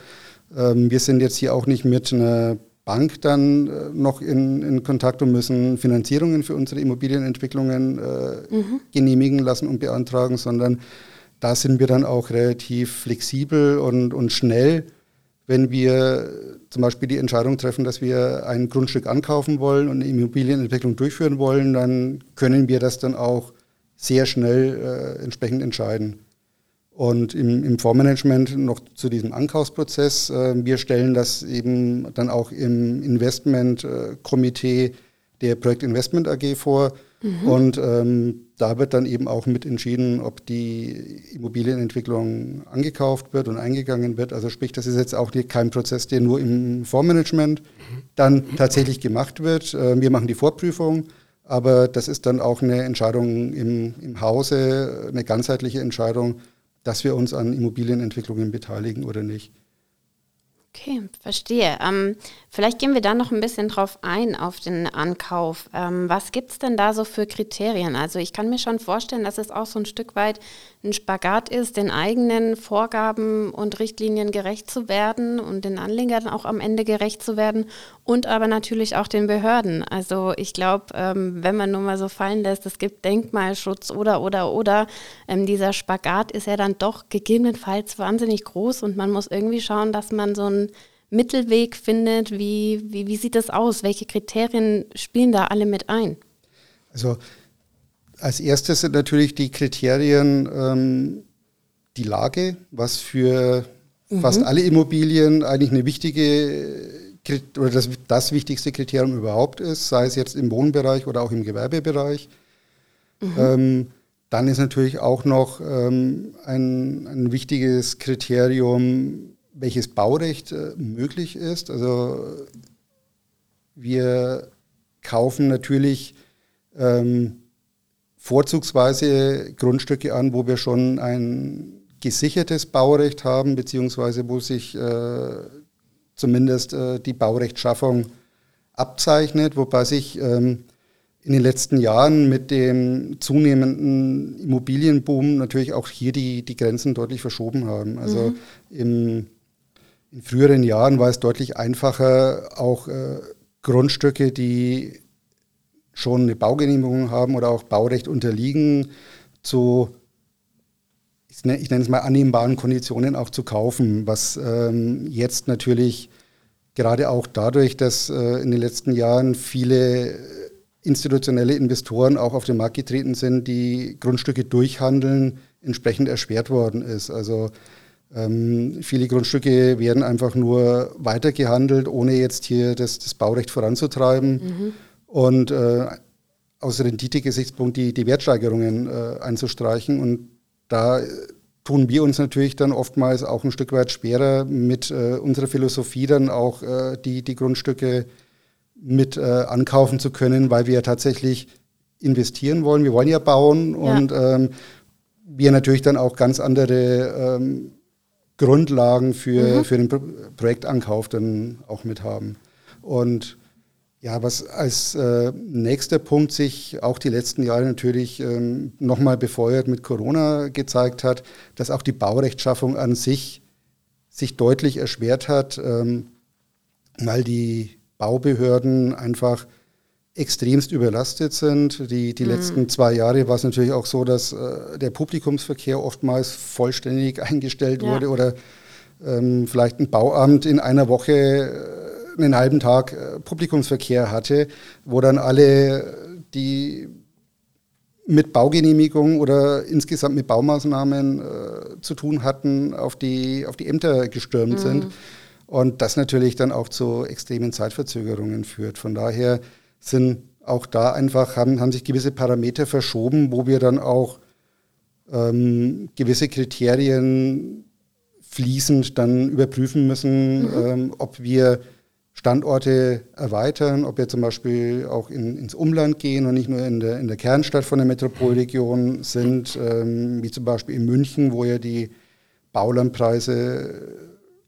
ähm, wir sind jetzt hier auch nicht mit einer Bank dann äh, noch in, in, Kontakt und müssen Finanzierungen für unsere Immobilienentwicklungen äh, mhm. genehmigen lassen und beantragen, sondern da sind wir dann auch relativ flexibel und, und schnell, wenn wir zum Beispiel die Entscheidung treffen, dass wir ein Grundstück ankaufen wollen und eine Immobilienentwicklung durchführen wollen, dann können wir das dann auch sehr schnell äh, entsprechend entscheiden. Und im, im Fondsmanagement noch zu diesem Ankaufsprozess. Äh, wir stellen das eben dann auch im Investmentkomitee der Projektinvestment AG vor. Mhm. Und ähm, da wird dann eben auch mit entschieden, ob die Immobilienentwicklung angekauft wird und eingegangen wird. Also sprich, das ist jetzt auch kein Prozess, der nur im Fondsmanagement dann tatsächlich gemacht wird. Äh, wir machen die Vorprüfung, aber das ist dann auch eine Entscheidung im, im Hause, eine ganzheitliche Entscheidung dass wir uns an Immobilienentwicklungen beteiligen oder nicht. Okay, verstehe. Ähm, vielleicht gehen wir da noch ein bisschen drauf ein, auf den Ankauf. Ähm, was gibt es denn da so für Kriterien? Also ich kann mir schon vorstellen, dass es auch so ein Stück weit ein Spagat ist, den eigenen Vorgaben und Richtlinien gerecht zu werden und den Anlegern auch am Ende gerecht zu werden und aber natürlich auch den Behörden. Also ich glaube, ähm, wenn man nur mal so fallen lässt, es gibt Denkmalschutz oder, oder, oder, ähm, dieser Spagat ist ja dann doch gegebenenfalls wahnsinnig groß und man muss irgendwie schauen, dass man so einen Mittelweg findet. Wie, wie, wie sieht das aus? Welche Kriterien spielen da alle mit ein? Also als erstes sind natürlich die Kriterien ähm, die Lage, was für mhm. fast alle Immobilien eigentlich eine wichtige oder das, das wichtigste Kriterium überhaupt ist, sei es jetzt im Wohnbereich oder auch im Gewerbebereich. Mhm. Ähm, dann ist natürlich auch noch ähm, ein, ein wichtiges Kriterium, welches Baurecht äh, möglich ist. Also wir kaufen natürlich ähm, vorzugsweise Grundstücke an, wo wir schon ein gesichertes Baurecht haben, beziehungsweise wo sich äh, zumindest äh, die Baurechtschaffung abzeichnet, wobei sich ähm, in den letzten Jahren mit dem zunehmenden Immobilienboom natürlich auch hier die, die Grenzen deutlich verschoben haben. Also mhm. im, in früheren Jahren war es deutlich einfacher, auch äh, Grundstücke, die schon eine Baugenehmigung haben oder auch Baurecht unterliegen, zu ich nenne es mal annehmbaren Konditionen auch zu kaufen, was ähm, jetzt natürlich gerade auch dadurch, dass äh, in den letzten Jahren viele institutionelle Investoren auch auf den Markt getreten sind, die Grundstücke durchhandeln, entsprechend erschwert worden ist. Also ähm, viele Grundstücke werden einfach nur weitergehandelt, ohne jetzt hier das, das Baurecht voranzutreiben. Mhm. Und äh, aus Rendite-Gesichtspunkt die, die Wertsteigerungen äh, einzustreichen. Und da tun wir uns natürlich dann oftmals auch ein Stück weit schwerer mit äh, unserer Philosophie dann auch äh, die, die Grundstücke mit äh, ankaufen zu können, weil wir ja tatsächlich investieren wollen. Wir wollen ja bauen ja. und ähm, wir natürlich dann auch ganz andere ähm, Grundlagen für, mhm. für den Pro Projektankauf dann auch mit haben. Und ja, was als äh, nächster Punkt sich auch die letzten Jahre natürlich ähm, nochmal befeuert mit Corona gezeigt hat, dass auch die Baurechtschaffung an sich sich deutlich erschwert hat, ähm, weil die Baubehörden einfach extremst überlastet sind. Die, die mhm. letzten zwei Jahre war es natürlich auch so, dass äh, der Publikumsverkehr oftmals vollständig eingestellt ja. wurde oder ähm, vielleicht ein Bauamt in einer Woche äh, einen halben Tag äh, Publikumsverkehr hatte, wo dann alle, die mit Baugenehmigung oder insgesamt mit Baumaßnahmen äh, zu tun hatten, auf die, auf die Ämter gestürmt mhm. sind. Und das natürlich dann auch zu extremen Zeitverzögerungen führt. Von daher sind auch da einfach, haben, haben sich gewisse Parameter verschoben, wo wir dann auch ähm, gewisse Kriterien fließend dann überprüfen müssen, mhm. ähm, ob wir Standorte erweitern, ob wir zum Beispiel auch in, ins Umland gehen und nicht nur in der, in der Kernstadt von der Metropolregion sind, ähm, wie zum Beispiel in München, wo ja die Baulandpreise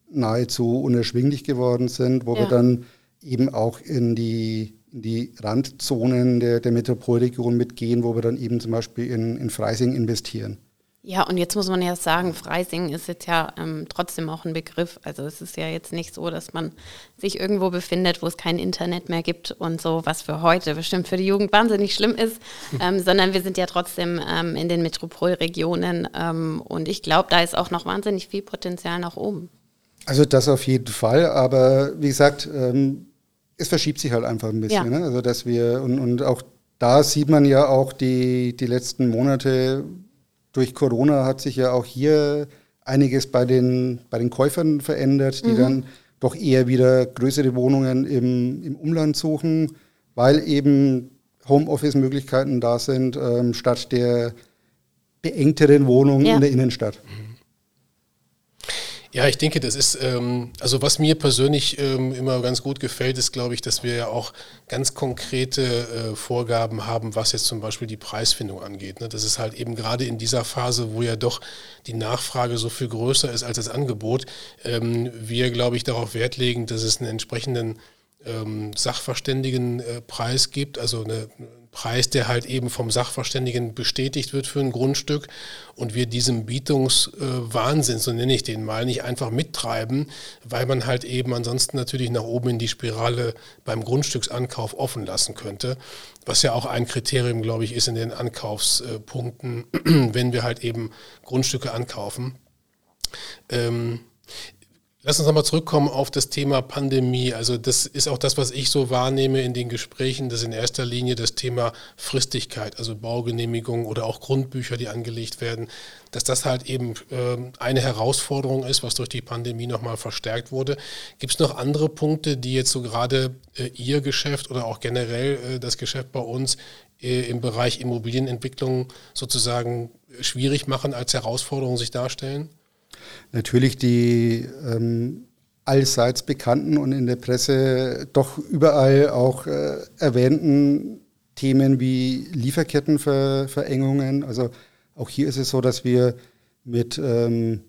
nahezu unerschwinglich geworden sind, wo ja. wir dann eben auch in die, in die Randzonen der, der Metropolregion mitgehen, wo wir dann eben zum Beispiel in, in Freising investieren. Ja, und jetzt muss man ja sagen, Freising ist jetzt ja ähm, trotzdem auch ein Begriff. Also es ist ja jetzt nicht so, dass man sich irgendwo befindet, wo es kein Internet mehr gibt und so, was für heute bestimmt für die Jugend wahnsinnig schlimm ist, ähm, sondern wir sind ja trotzdem ähm, in den Metropolregionen ähm, und ich glaube, da ist auch noch wahnsinnig viel Potenzial nach oben. Also das auf jeden Fall, aber wie gesagt, ähm, es verschiebt sich halt einfach ein bisschen. Ja. Ne? Also dass wir und, und auch da sieht man ja auch die, die letzten Monate, durch Corona hat sich ja auch hier einiges bei den, bei den Käufern verändert, die mhm. dann doch eher wieder größere Wohnungen im, im Umland suchen, weil eben Homeoffice-Möglichkeiten da sind, ähm, statt der beengteren Wohnung ja. in der Innenstadt. Mhm. Ja, ich denke, das ist, ähm, also was mir persönlich ähm, immer ganz gut gefällt, ist, glaube ich, dass wir ja auch ganz konkrete äh, Vorgaben haben, was jetzt zum Beispiel die Preisfindung angeht. Ne? Das ist halt eben gerade in dieser Phase, wo ja doch die Nachfrage so viel größer ist als das Angebot, ähm, wir, glaube ich, darauf Wert legen, dass es einen entsprechenden ähm, Sachverständigenpreis äh, gibt, also eine, Preis, der halt eben vom Sachverständigen bestätigt wird für ein Grundstück und wir diesem Bietungswahnsinn, so nenne ich den mal, nicht einfach mittreiben, weil man halt eben ansonsten natürlich nach oben in die Spirale beim Grundstücksankauf offen lassen könnte, was ja auch ein Kriterium, glaube ich, ist in den Ankaufspunkten, wenn wir halt eben Grundstücke ankaufen. Ähm, Lass uns nochmal zurückkommen auf das Thema Pandemie. Also das ist auch das, was ich so wahrnehme in den Gesprächen, das ist in erster Linie das Thema Fristigkeit, also Baugenehmigungen oder auch Grundbücher, die angelegt werden, dass das halt eben äh, eine Herausforderung ist, was durch die Pandemie nochmal verstärkt wurde. Gibt es noch andere Punkte, die jetzt so gerade äh, Ihr Geschäft oder auch generell äh, das Geschäft bei uns äh, im Bereich Immobilienentwicklung sozusagen schwierig machen, als Herausforderung sich darstellen? Natürlich die ähm, allseits bekannten und in der Presse doch überall auch äh, erwähnten Themen wie Lieferkettenverengungen. Also auch hier ist es so, dass wir mit ähm,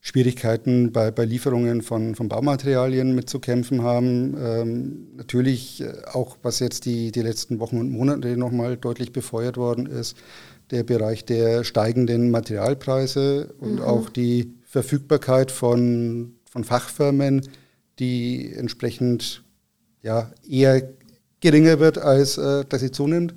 Schwierigkeiten bei, bei Lieferungen von, von Baumaterialien mitzukämpfen haben. Ähm, natürlich äh, auch, was jetzt die, die letzten Wochen und Monate nochmal deutlich befeuert worden ist, der Bereich der steigenden Materialpreise und mhm. auch die Verfügbarkeit von, von Fachfirmen, die entsprechend ja, eher geringer wird, als äh, dass sie zunimmt.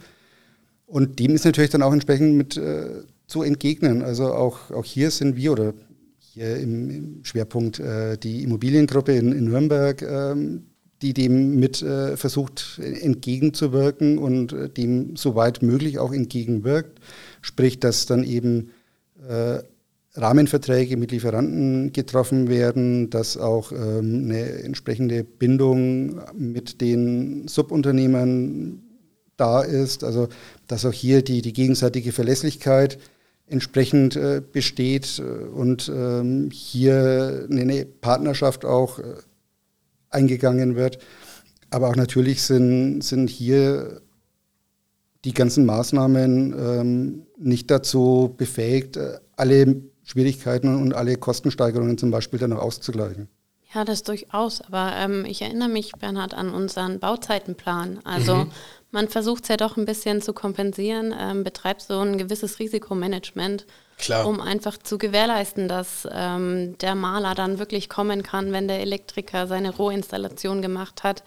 Und dem ist natürlich dann auch entsprechend mit äh, zu entgegnen. Also auch, auch hier sind wir oder hier im, im Schwerpunkt äh, die Immobiliengruppe in, in Nürnberg, ähm, die dem mit äh, versucht entgegenzuwirken und äh, dem soweit möglich auch entgegenwirkt. Sprich, dass dann eben äh, Rahmenverträge mit Lieferanten getroffen werden, dass auch ähm, eine entsprechende Bindung mit den Subunternehmern da ist, also dass auch hier die, die gegenseitige Verlässlichkeit entsprechend äh, besteht und ähm, hier eine Partnerschaft auch äh, eingegangen wird. Aber auch natürlich sind, sind hier die ganzen Maßnahmen ähm, nicht dazu befähigt, äh, alle Schwierigkeiten und alle Kostensteigerungen zum Beispiel dann auch auszugleichen. Ja, das durchaus. Aber ähm, ich erinnere mich, Bernhard, an unseren Bauzeitenplan. Also mhm. man versucht es ja doch ein bisschen zu kompensieren, ähm, betreibt so ein gewisses Risikomanagement, Klar. um einfach zu gewährleisten, dass ähm, der Maler dann wirklich kommen kann, wenn der Elektriker seine Rohinstallation gemacht hat.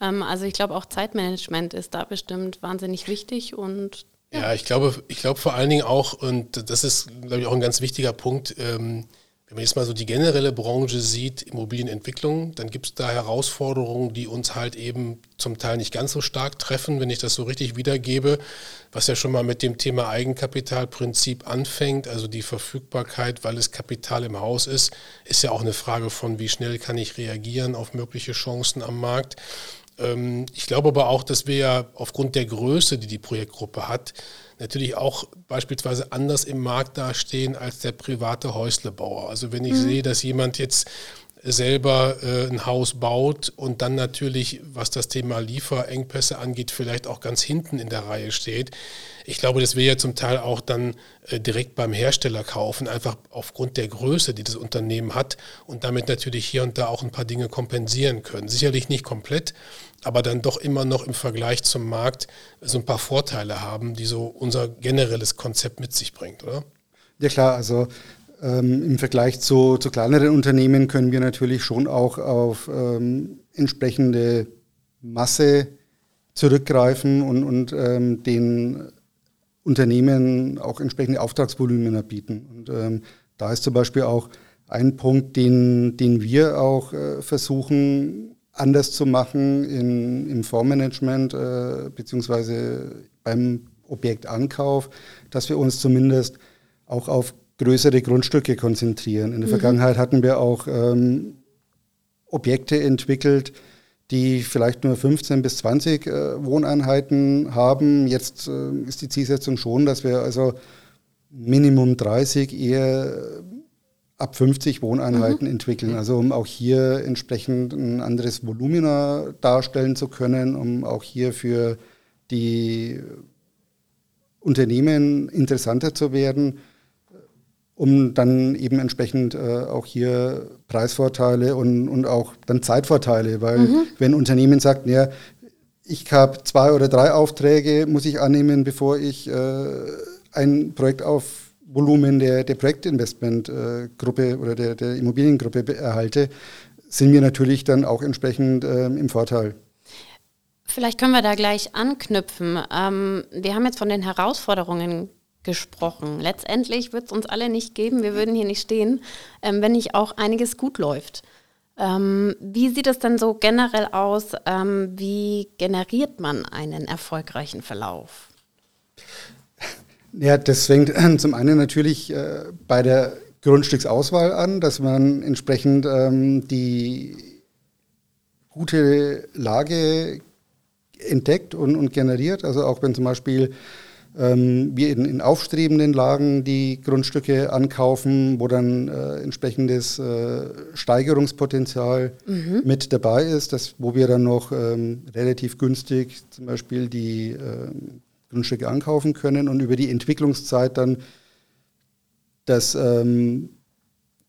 Ähm, also ich glaube, auch Zeitmanagement ist da bestimmt wahnsinnig wichtig und ja, ich glaube, ich glaube vor allen Dingen auch, und das ist, glaube ich, auch ein ganz wichtiger Punkt, ähm, wenn man jetzt mal so die generelle Branche sieht, Immobilienentwicklung, dann gibt es da Herausforderungen, die uns halt eben zum Teil nicht ganz so stark treffen, wenn ich das so richtig wiedergebe, was ja schon mal mit dem Thema Eigenkapitalprinzip anfängt, also die Verfügbarkeit, weil es Kapital im Haus ist, ist ja auch eine Frage von, wie schnell kann ich reagieren auf mögliche Chancen am Markt. Ähm, ich glaube aber auch, dass wir ja aufgrund der Größe, die die Projektgruppe hat, natürlich auch beispielsweise anders im Markt dastehen als der private Häuslebauer. Also wenn ich mhm. sehe, dass jemand jetzt selber äh, ein Haus baut und dann natürlich, was das Thema Lieferengpässe angeht, vielleicht auch ganz hinten in der Reihe steht. Ich glaube, dass wir ja zum Teil auch dann äh, direkt beim Hersteller kaufen, einfach aufgrund der Größe, die das Unternehmen hat und damit natürlich hier und da auch ein paar Dinge kompensieren können. Sicherlich nicht komplett, aber dann doch immer noch im Vergleich zum Markt so ein paar Vorteile haben, die so unser generelles Konzept mit sich bringt, oder? Ja klar, also ähm, im Vergleich zu, zu kleineren Unternehmen können wir natürlich schon auch auf ähm, entsprechende Masse zurückgreifen und, und ähm, den Unternehmen auch entsprechende Auftragsvolumina bieten. Und ähm, da ist zum Beispiel auch ein Punkt, den, den wir auch äh, versuchen anders zu machen in, im Fondsmanagement äh, beziehungsweise beim Objektankauf, dass wir uns zumindest auch auf größere Grundstücke konzentrieren. In der mhm. Vergangenheit hatten wir auch ähm, Objekte entwickelt, die vielleicht nur 15 bis 20 äh, Wohneinheiten haben. Jetzt äh, ist die Zielsetzung schon, dass wir also Minimum 30, eher ab 50 Wohneinheiten mhm. entwickeln. Also um auch hier entsprechend ein anderes Volumina darstellen zu können, um auch hier für die Unternehmen interessanter zu werden um dann eben entsprechend äh, auch hier Preisvorteile und, und auch dann Zeitvorteile, weil mhm. wenn ein Unternehmen sagt, ja, ich habe zwei oder drei Aufträge, muss ich annehmen, bevor ich äh, ein Projekt auf Volumen der, der Projektinvestmentgruppe äh, oder der, der Immobiliengruppe erhalte, sind wir natürlich dann auch entsprechend äh, im Vorteil. Vielleicht können wir da gleich anknüpfen. Ähm, wir haben jetzt von den Herausforderungen gesprochen. Letztendlich wird es uns alle nicht geben, wir würden hier nicht stehen, ähm, wenn nicht auch einiges gut läuft. Ähm, wie sieht es denn so generell aus? Ähm, wie generiert man einen erfolgreichen Verlauf? Ja, das fängt zum einen natürlich äh, bei der Grundstücksauswahl an, dass man entsprechend ähm, die gute Lage entdeckt und, und generiert. Also auch wenn zum Beispiel ähm, wir in, in, aufstrebenden Lagen die Grundstücke ankaufen, wo dann äh, entsprechendes äh, Steigerungspotenzial mhm. mit dabei ist, das, wo wir dann noch ähm, relativ günstig zum Beispiel die äh, Grundstücke ankaufen können und über die Entwicklungszeit dann dass ähm,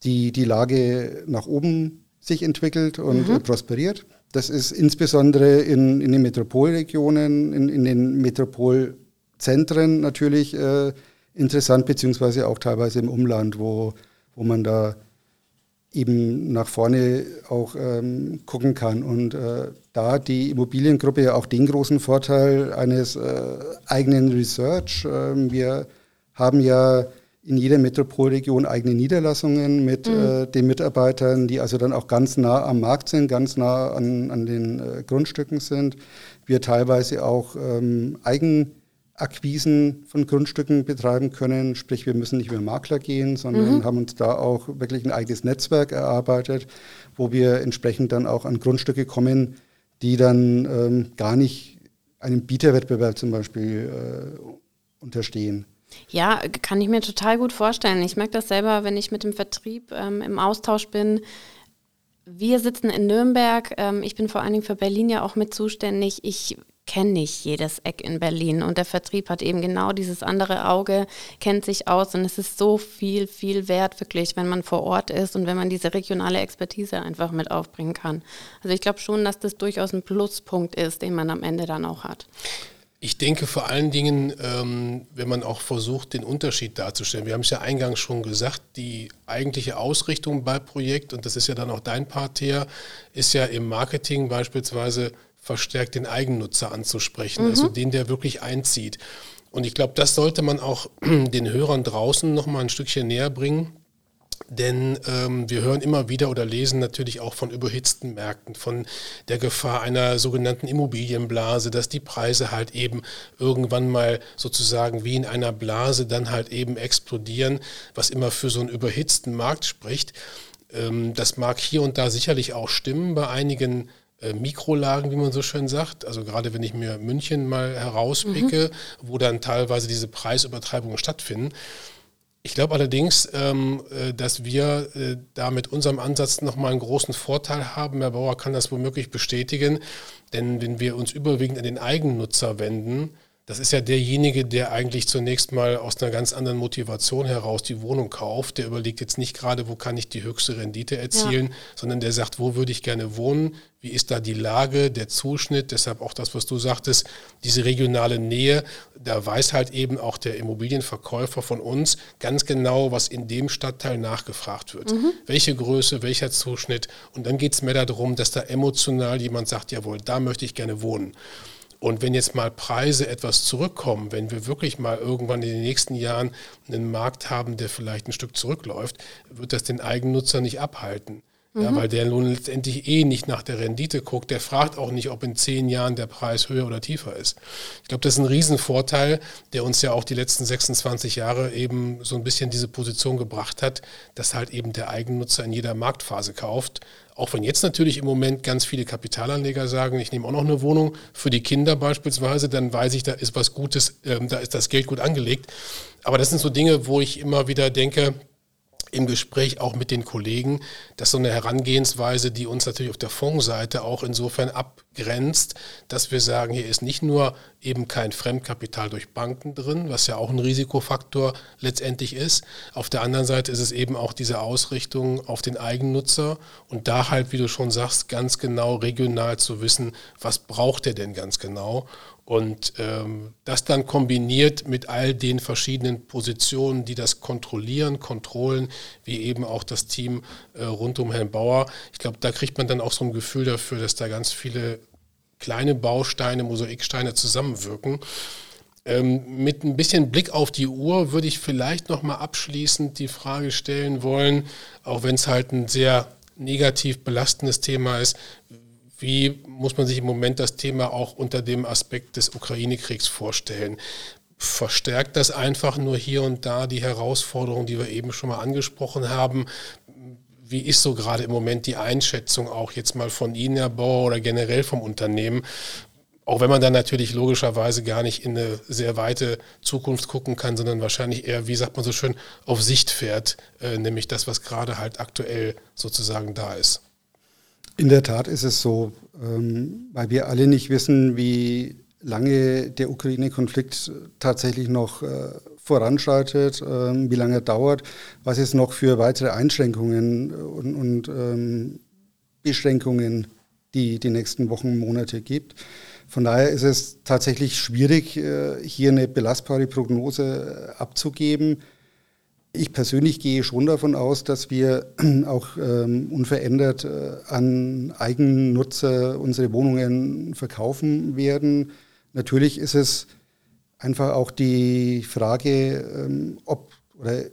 die, die Lage nach oben sich entwickelt und mhm. prosperiert. Das ist insbesondere in, in den Metropolregionen, in, in den Metropol Zentren natürlich äh, interessant, beziehungsweise auch teilweise im Umland, wo, wo man da eben nach vorne auch ähm, gucken kann. Und äh, da die Immobiliengruppe ja auch den großen Vorteil eines äh, eigenen Research. Äh, wir haben ja in jeder Metropolregion eigene Niederlassungen mit mhm. äh, den Mitarbeitern, die also dann auch ganz nah am Markt sind, ganz nah an, an den äh, Grundstücken sind. Wir teilweise auch ähm, eigen Akquisen von Grundstücken betreiben können. Sprich, wir müssen nicht über Makler gehen, sondern mhm. haben uns da auch wirklich ein eigenes Netzwerk erarbeitet, wo wir entsprechend dann auch an Grundstücke kommen, die dann ähm, gar nicht einem Bieterwettbewerb zum Beispiel äh, unterstehen. Ja, kann ich mir total gut vorstellen. Ich merke das selber, wenn ich mit dem Vertrieb ähm, im Austausch bin. Wir sitzen in Nürnberg. Ähm, ich bin vor allen Dingen für Berlin ja auch mit zuständig. Ich kenne nicht jedes Eck in Berlin und der Vertrieb hat eben genau dieses andere Auge, kennt sich aus und es ist so viel, viel wert wirklich, wenn man vor Ort ist und wenn man diese regionale Expertise einfach mit aufbringen kann. Also ich glaube schon, dass das durchaus ein Pluspunkt ist, den man am Ende dann auch hat. Ich denke vor allen Dingen, ähm, wenn man auch versucht, den Unterschied darzustellen. Wir haben es ja eingangs schon gesagt, die eigentliche Ausrichtung bei Projekt, und das ist ja dann auch dein Part her, ist ja im Marketing beispielsweise verstärkt den Eigennutzer anzusprechen, also mhm. also den, der wirklich einzieht. Und ich glaube, das sollte man auch den Hörern draußen noch mal ein Stückchen näher bringen. Denn ähm, wir hören immer wieder oder lesen natürlich auch von überhitzten Märkten, von der Gefahr einer sogenannten Immobilienblase, dass die Preise halt eben irgendwann mal sozusagen wie in einer Blase dann halt eben explodieren, was immer für so einen überhitzten Markt spricht. Ähm, das mag hier und da sicherlich auch stimmen bei einigen Mikrolagen, wie man so schön sagt. Also gerade wenn ich mir München mal herauspicke, mhm. wo dann teilweise diese Preisübertreibungen stattfinden. Ich glaube allerdings, ähm, äh, dass wir äh, da mit unserem Ansatz nochmal einen großen Vorteil haben. Herr Bauer kann das womöglich bestätigen, denn wenn wir uns überwiegend an den Eigennutzer wenden, das ist ja derjenige, der eigentlich zunächst mal aus einer ganz anderen Motivation heraus die Wohnung kauft. Der überlegt jetzt nicht gerade, wo kann ich die höchste Rendite erzielen, ja. sondern der sagt, wo würde ich gerne wohnen, wie ist da die Lage, der Zuschnitt, deshalb auch das, was du sagtest, diese regionale Nähe. Da weiß halt eben auch der Immobilienverkäufer von uns ganz genau, was in dem Stadtteil nachgefragt wird. Mhm. Welche Größe, welcher Zuschnitt. Und dann geht es mehr darum, dass da emotional jemand sagt, jawohl, da möchte ich gerne wohnen. Und wenn jetzt mal Preise etwas zurückkommen, wenn wir wirklich mal irgendwann in den nächsten Jahren einen Markt haben, der vielleicht ein Stück zurückläuft, wird das den Eigennutzer nicht abhalten. Mhm. Ja, weil der nun letztendlich eh nicht nach der Rendite guckt. Der fragt auch nicht, ob in zehn Jahren der Preis höher oder tiefer ist. Ich glaube, das ist ein Riesenvorteil, der uns ja auch die letzten 26 Jahre eben so ein bisschen diese Position gebracht hat, dass halt eben der Eigennutzer in jeder Marktphase kauft auch wenn jetzt natürlich im Moment ganz viele Kapitalanleger sagen, ich nehme auch noch eine Wohnung für die Kinder beispielsweise, dann weiß ich, da ist was Gutes, äh, da ist das Geld gut angelegt. Aber das sind so Dinge, wo ich immer wieder denke, im Gespräch auch mit den Kollegen, dass so eine Herangehensweise, die uns natürlich auf der Fondsseite auch insofern abgrenzt, dass wir sagen, hier ist nicht nur eben kein Fremdkapital durch Banken drin, was ja auch ein Risikofaktor letztendlich ist. Auf der anderen Seite ist es eben auch diese Ausrichtung auf den Eigennutzer. Und da halt, wie du schon sagst, ganz genau regional zu wissen, was braucht er denn ganz genau und ähm, das dann kombiniert mit all den verschiedenen Positionen, die das kontrollieren, kontrollen, wie eben auch das Team äh, rund um Herrn Bauer. Ich glaube, da kriegt man dann auch so ein Gefühl dafür, dass da ganz viele kleine Bausteine, Mosaiksteine zusammenwirken. Ähm, mit ein bisschen Blick auf die Uhr würde ich vielleicht nochmal abschließend die Frage stellen wollen, auch wenn es halt ein sehr negativ belastendes Thema ist, wie muss man sich im Moment das Thema auch unter dem Aspekt des Ukraine-Kriegs vorstellen? Verstärkt das einfach nur hier und da die Herausforderungen, die wir eben schon mal angesprochen haben? Wie ist so gerade im Moment die Einschätzung auch jetzt mal von Ihnen, Herr Bauer, oder generell vom Unternehmen? Auch wenn man dann natürlich logischerweise gar nicht in eine sehr weite Zukunft gucken kann, sondern wahrscheinlich eher, wie sagt man so schön, auf Sicht fährt, äh, nämlich das, was gerade halt aktuell sozusagen da ist. In der Tat ist es so, ähm, weil wir alle nicht wissen, wie lange der Ukraine-Konflikt tatsächlich noch äh, voranschreitet, ähm, wie lange er dauert, was es noch für weitere Einschränkungen und, und ähm, Beschränkungen die die nächsten Wochen, Monate gibt. Von daher ist es tatsächlich schwierig, äh, hier eine belastbare Prognose abzugeben. Ich persönlich gehe schon davon aus, dass wir auch ähm, unverändert äh, an Eigennutzer unsere Wohnungen verkaufen werden. Natürlich ist es einfach auch die Frage, ähm, ob oder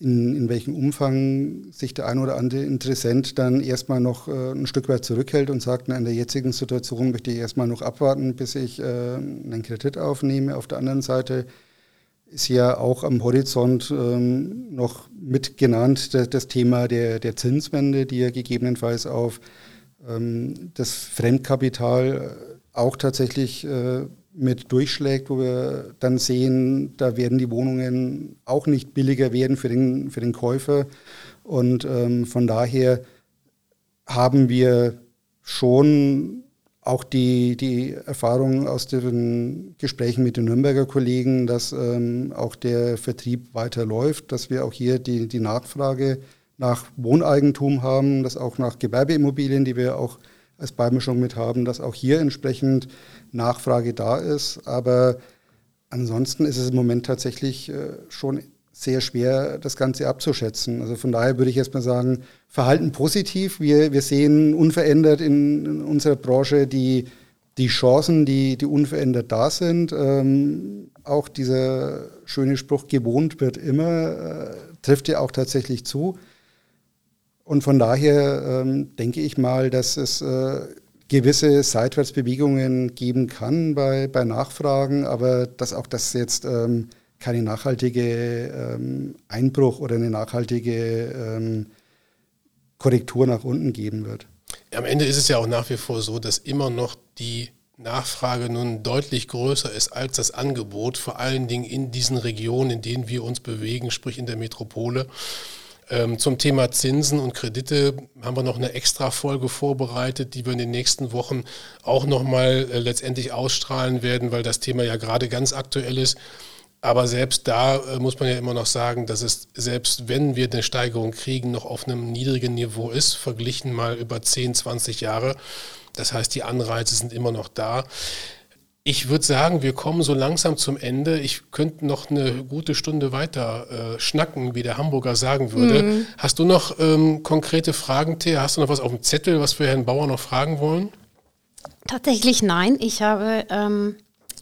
in, in welchem Umfang sich der ein oder andere Interessent dann erstmal noch äh, ein Stück weit zurückhält und sagt, na, in der jetzigen Situation möchte ich erstmal noch abwarten, bis ich äh, einen Kredit aufnehme. Auf der anderen Seite ist ja auch am Horizont ähm, noch mitgenannt das, das, Thema der, der Zinswende, die ja gegebenenfalls auf ähm, das Fremdkapital auch tatsächlich äh, mit durchschlägt, wo wir dann sehen, da werden die Wohnungen auch nicht billiger werden für den, für den Käufer. Und ähm, von daher haben wir schon auch die, die Erfahrung aus den Gesprächen mit den Nürnberger Kollegen, dass ähm, auch der Vertrieb weiterläuft, dass wir auch hier die, die Nachfrage nach Wohneigentum haben, dass auch nach Gewerbeimmobilien, die wir auch als Beimischung mit haben, dass auch hier entsprechend Nachfrage da ist. Aber ansonsten ist es im Moment tatsächlich äh, schon sehr schwer, das Ganze abzuschätzen. Also von daher würde ich erstmal sagen, Verhalten positiv. Wir, wir sehen unverändert in, in unserer Branche die, die Chancen, die, die unverändert da sind. Ähm, auch dieser schöne Spruch, gewohnt wird immer, äh, trifft ja auch tatsächlich zu. Und von daher ähm, denke ich mal, dass es äh, gewisse Seitwärtsbewegungen geben kann bei, bei Nachfragen, aber dass auch das jetzt ähm, keine nachhaltige ähm, Einbruch oder eine nachhaltige ähm, Korrektur nach unten geben wird. Am Ende ist es ja auch nach wie vor so, dass immer noch die Nachfrage nun deutlich größer ist als das Angebot, vor allen Dingen in diesen Regionen, in denen wir uns bewegen, sprich in der Metropole. Ähm, zum Thema Zinsen und Kredite haben wir noch eine extra Folge vorbereitet, die wir in den nächsten Wochen auch nochmal äh, letztendlich ausstrahlen werden, weil das Thema ja gerade ganz aktuell ist. Aber selbst da äh, muss man ja immer noch sagen, dass es, selbst wenn wir eine Steigerung kriegen, noch auf einem niedrigen Niveau ist, verglichen mal über 10, 20 Jahre. Das heißt, die Anreize sind immer noch da. Ich würde sagen, wir kommen so langsam zum Ende. Ich könnte noch eine gute Stunde weiter äh, schnacken, wie der Hamburger sagen würde. Mhm. Hast du noch ähm, konkrete Fragen, Thea? Hast du noch was auf dem Zettel, was wir Herrn Bauer noch fragen wollen? Tatsächlich nein. Ich habe ähm,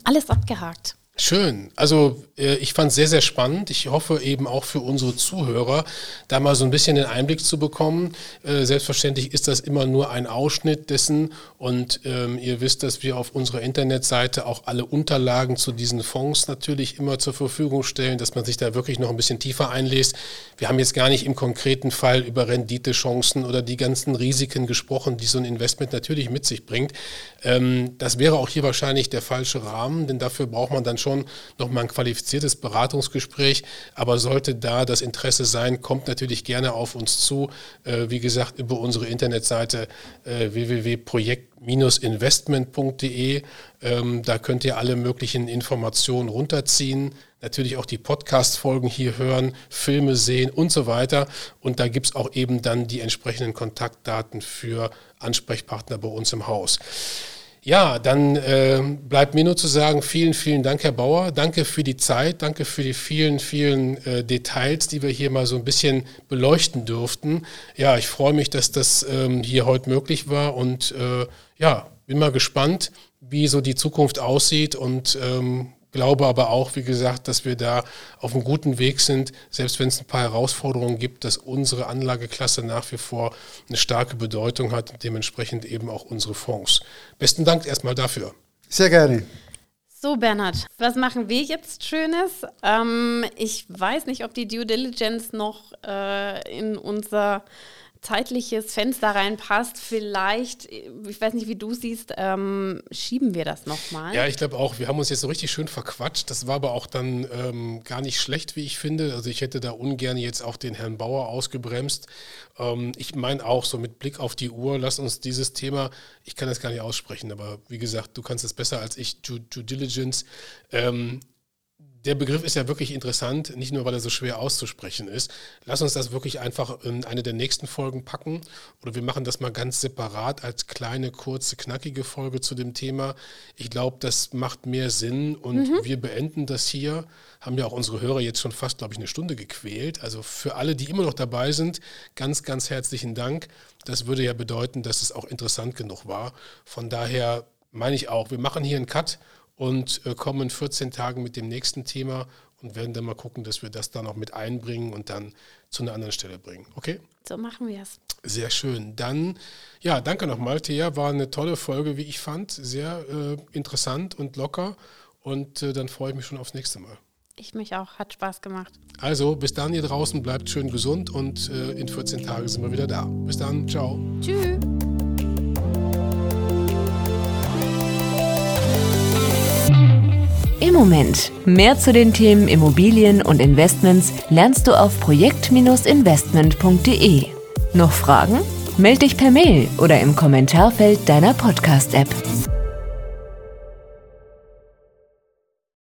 alles abgehakt. Schön. Also äh, ich fand es sehr, sehr spannend. Ich hoffe eben auch für unsere Zuhörer, da mal so ein bisschen den Einblick zu bekommen. Äh, selbstverständlich ist das immer nur ein Ausschnitt dessen und ähm, ihr wisst, dass wir auf unserer Internetseite auch alle Unterlagen zu diesen Fonds natürlich immer zur Verfügung stellen, dass man sich da wirklich noch ein bisschen tiefer einlässt. Wir haben jetzt gar nicht im konkreten Fall über Renditechancen oder die ganzen Risiken gesprochen, die so ein Investment natürlich mit sich bringt. Ähm, das wäre auch hier wahrscheinlich der falsche Rahmen, denn dafür braucht man dann schon schon nochmal ein qualifiziertes Beratungsgespräch. Aber sollte da das Interesse sein, kommt natürlich gerne auf uns zu. Äh, wie gesagt, über unsere Internetseite äh, www.projekt-investment.de. Ähm, da könnt ihr alle möglichen Informationen runterziehen natürlich auch die Podcast-Folgen hier hören, Filme sehen und so weiter. Und da gibt es auch eben dann die entsprechenden Kontaktdaten für Ansprechpartner bei uns im Haus. Ja, dann äh, bleibt mir nur zu sagen, vielen, vielen Dank, Herr Bauer. Danke für die Zeit, danke für die vielen, vielen äh, Details, die wir hier mal so ein bisschen beleuchten durften. Ja, ich freue mich, dass das ähm, hier heute möglich war und äh, ja, bin mal gespannt, wie so die Zukunft aussieht und ähm, glaube aber auch, wie gesagt, dass wir da auf einem guten Weg sind, selbst wenn es ein paar Herausforderungen gibt, dass unsere Anlageklasse nach wie vor eine starke Bedeutung hat und dementsprechend eben auch unsere Fonds. Besten Dank erstmal dafür. Sehr gerne. So, Bernhard, was machen wir jetzt Schönes? Ähm, ich weiß nicht, ob die Due Diligence noch äh, in unser zeitliches Fenster reinpasst. Vielleicht, ich weiß nicht, wie du siehst, ähm, schieben wir das nochmal. Ja, ich glaube auch. Wir haben uns jetzt so richtig schön verquatscht. Das war aber auch dann ähm, gar nicht schlecht, wie ich finde. Also ich hätte da ungern jetzt auch den Herrn Bauer ausgebremst. Ähm, ich meine auch so mit Blick auf die Uhr, lass uns dieses Thema, ich kann das gar nicht aussprechen, aber wie gesagt, du kannst es besser als ich, Due, Due Diligence. Ähm, der Begriff ist ja wirklich interessant, nicht nur, weil er so schwer auszusprechen ist. Lass uns das wirklich einfach in eine der nächsten Folgen packen oder wir machen das mal ganz separat als kleine, kurze, knackige Folge zu dem Thema. Ich glaube, das macht mehr Sinn und mhm. wir beenden das hier. Haben ja auch unsere Hörer jetzt schon fast, glaube ich, eine Stunde gequält. Also für alle, die immer noch dabei sind, ganz, ganz herzlichen Dank. Das würde ja bedeuten, dass es auch interessant genug war. Von daher meine ich auch, wir machen hier einen Cut und äh, kommen in 14 Tagen mit dem nächsten Thema und werden dann mal gucken, dass wir das dann auch mit einbringen und dann zu einer anderen Stelle bringen. Okay? So machen wir es. Sehr schön. Dann, ja, danke nochmal, Thea. War eine tolle Folge, wie ich fand. Sehr äh, interessant und locker. Und äh, dann freue ich mich schon aufs nächste Mal. Ich mich auch. Hat Spaß gemacht. Also, bis dann hier draußen. Bleibt schön gesund und äh, in 14 Tagen sind wir wieder da. Bis dann. Ciao. Tschüss. Moment. Mehr zu den Themen Immobilien und Investments lernst du auf projekt-investment.de. Noch Fragen? Meld dich per Mail oder im Kommentarfeld deiner Podcast-App.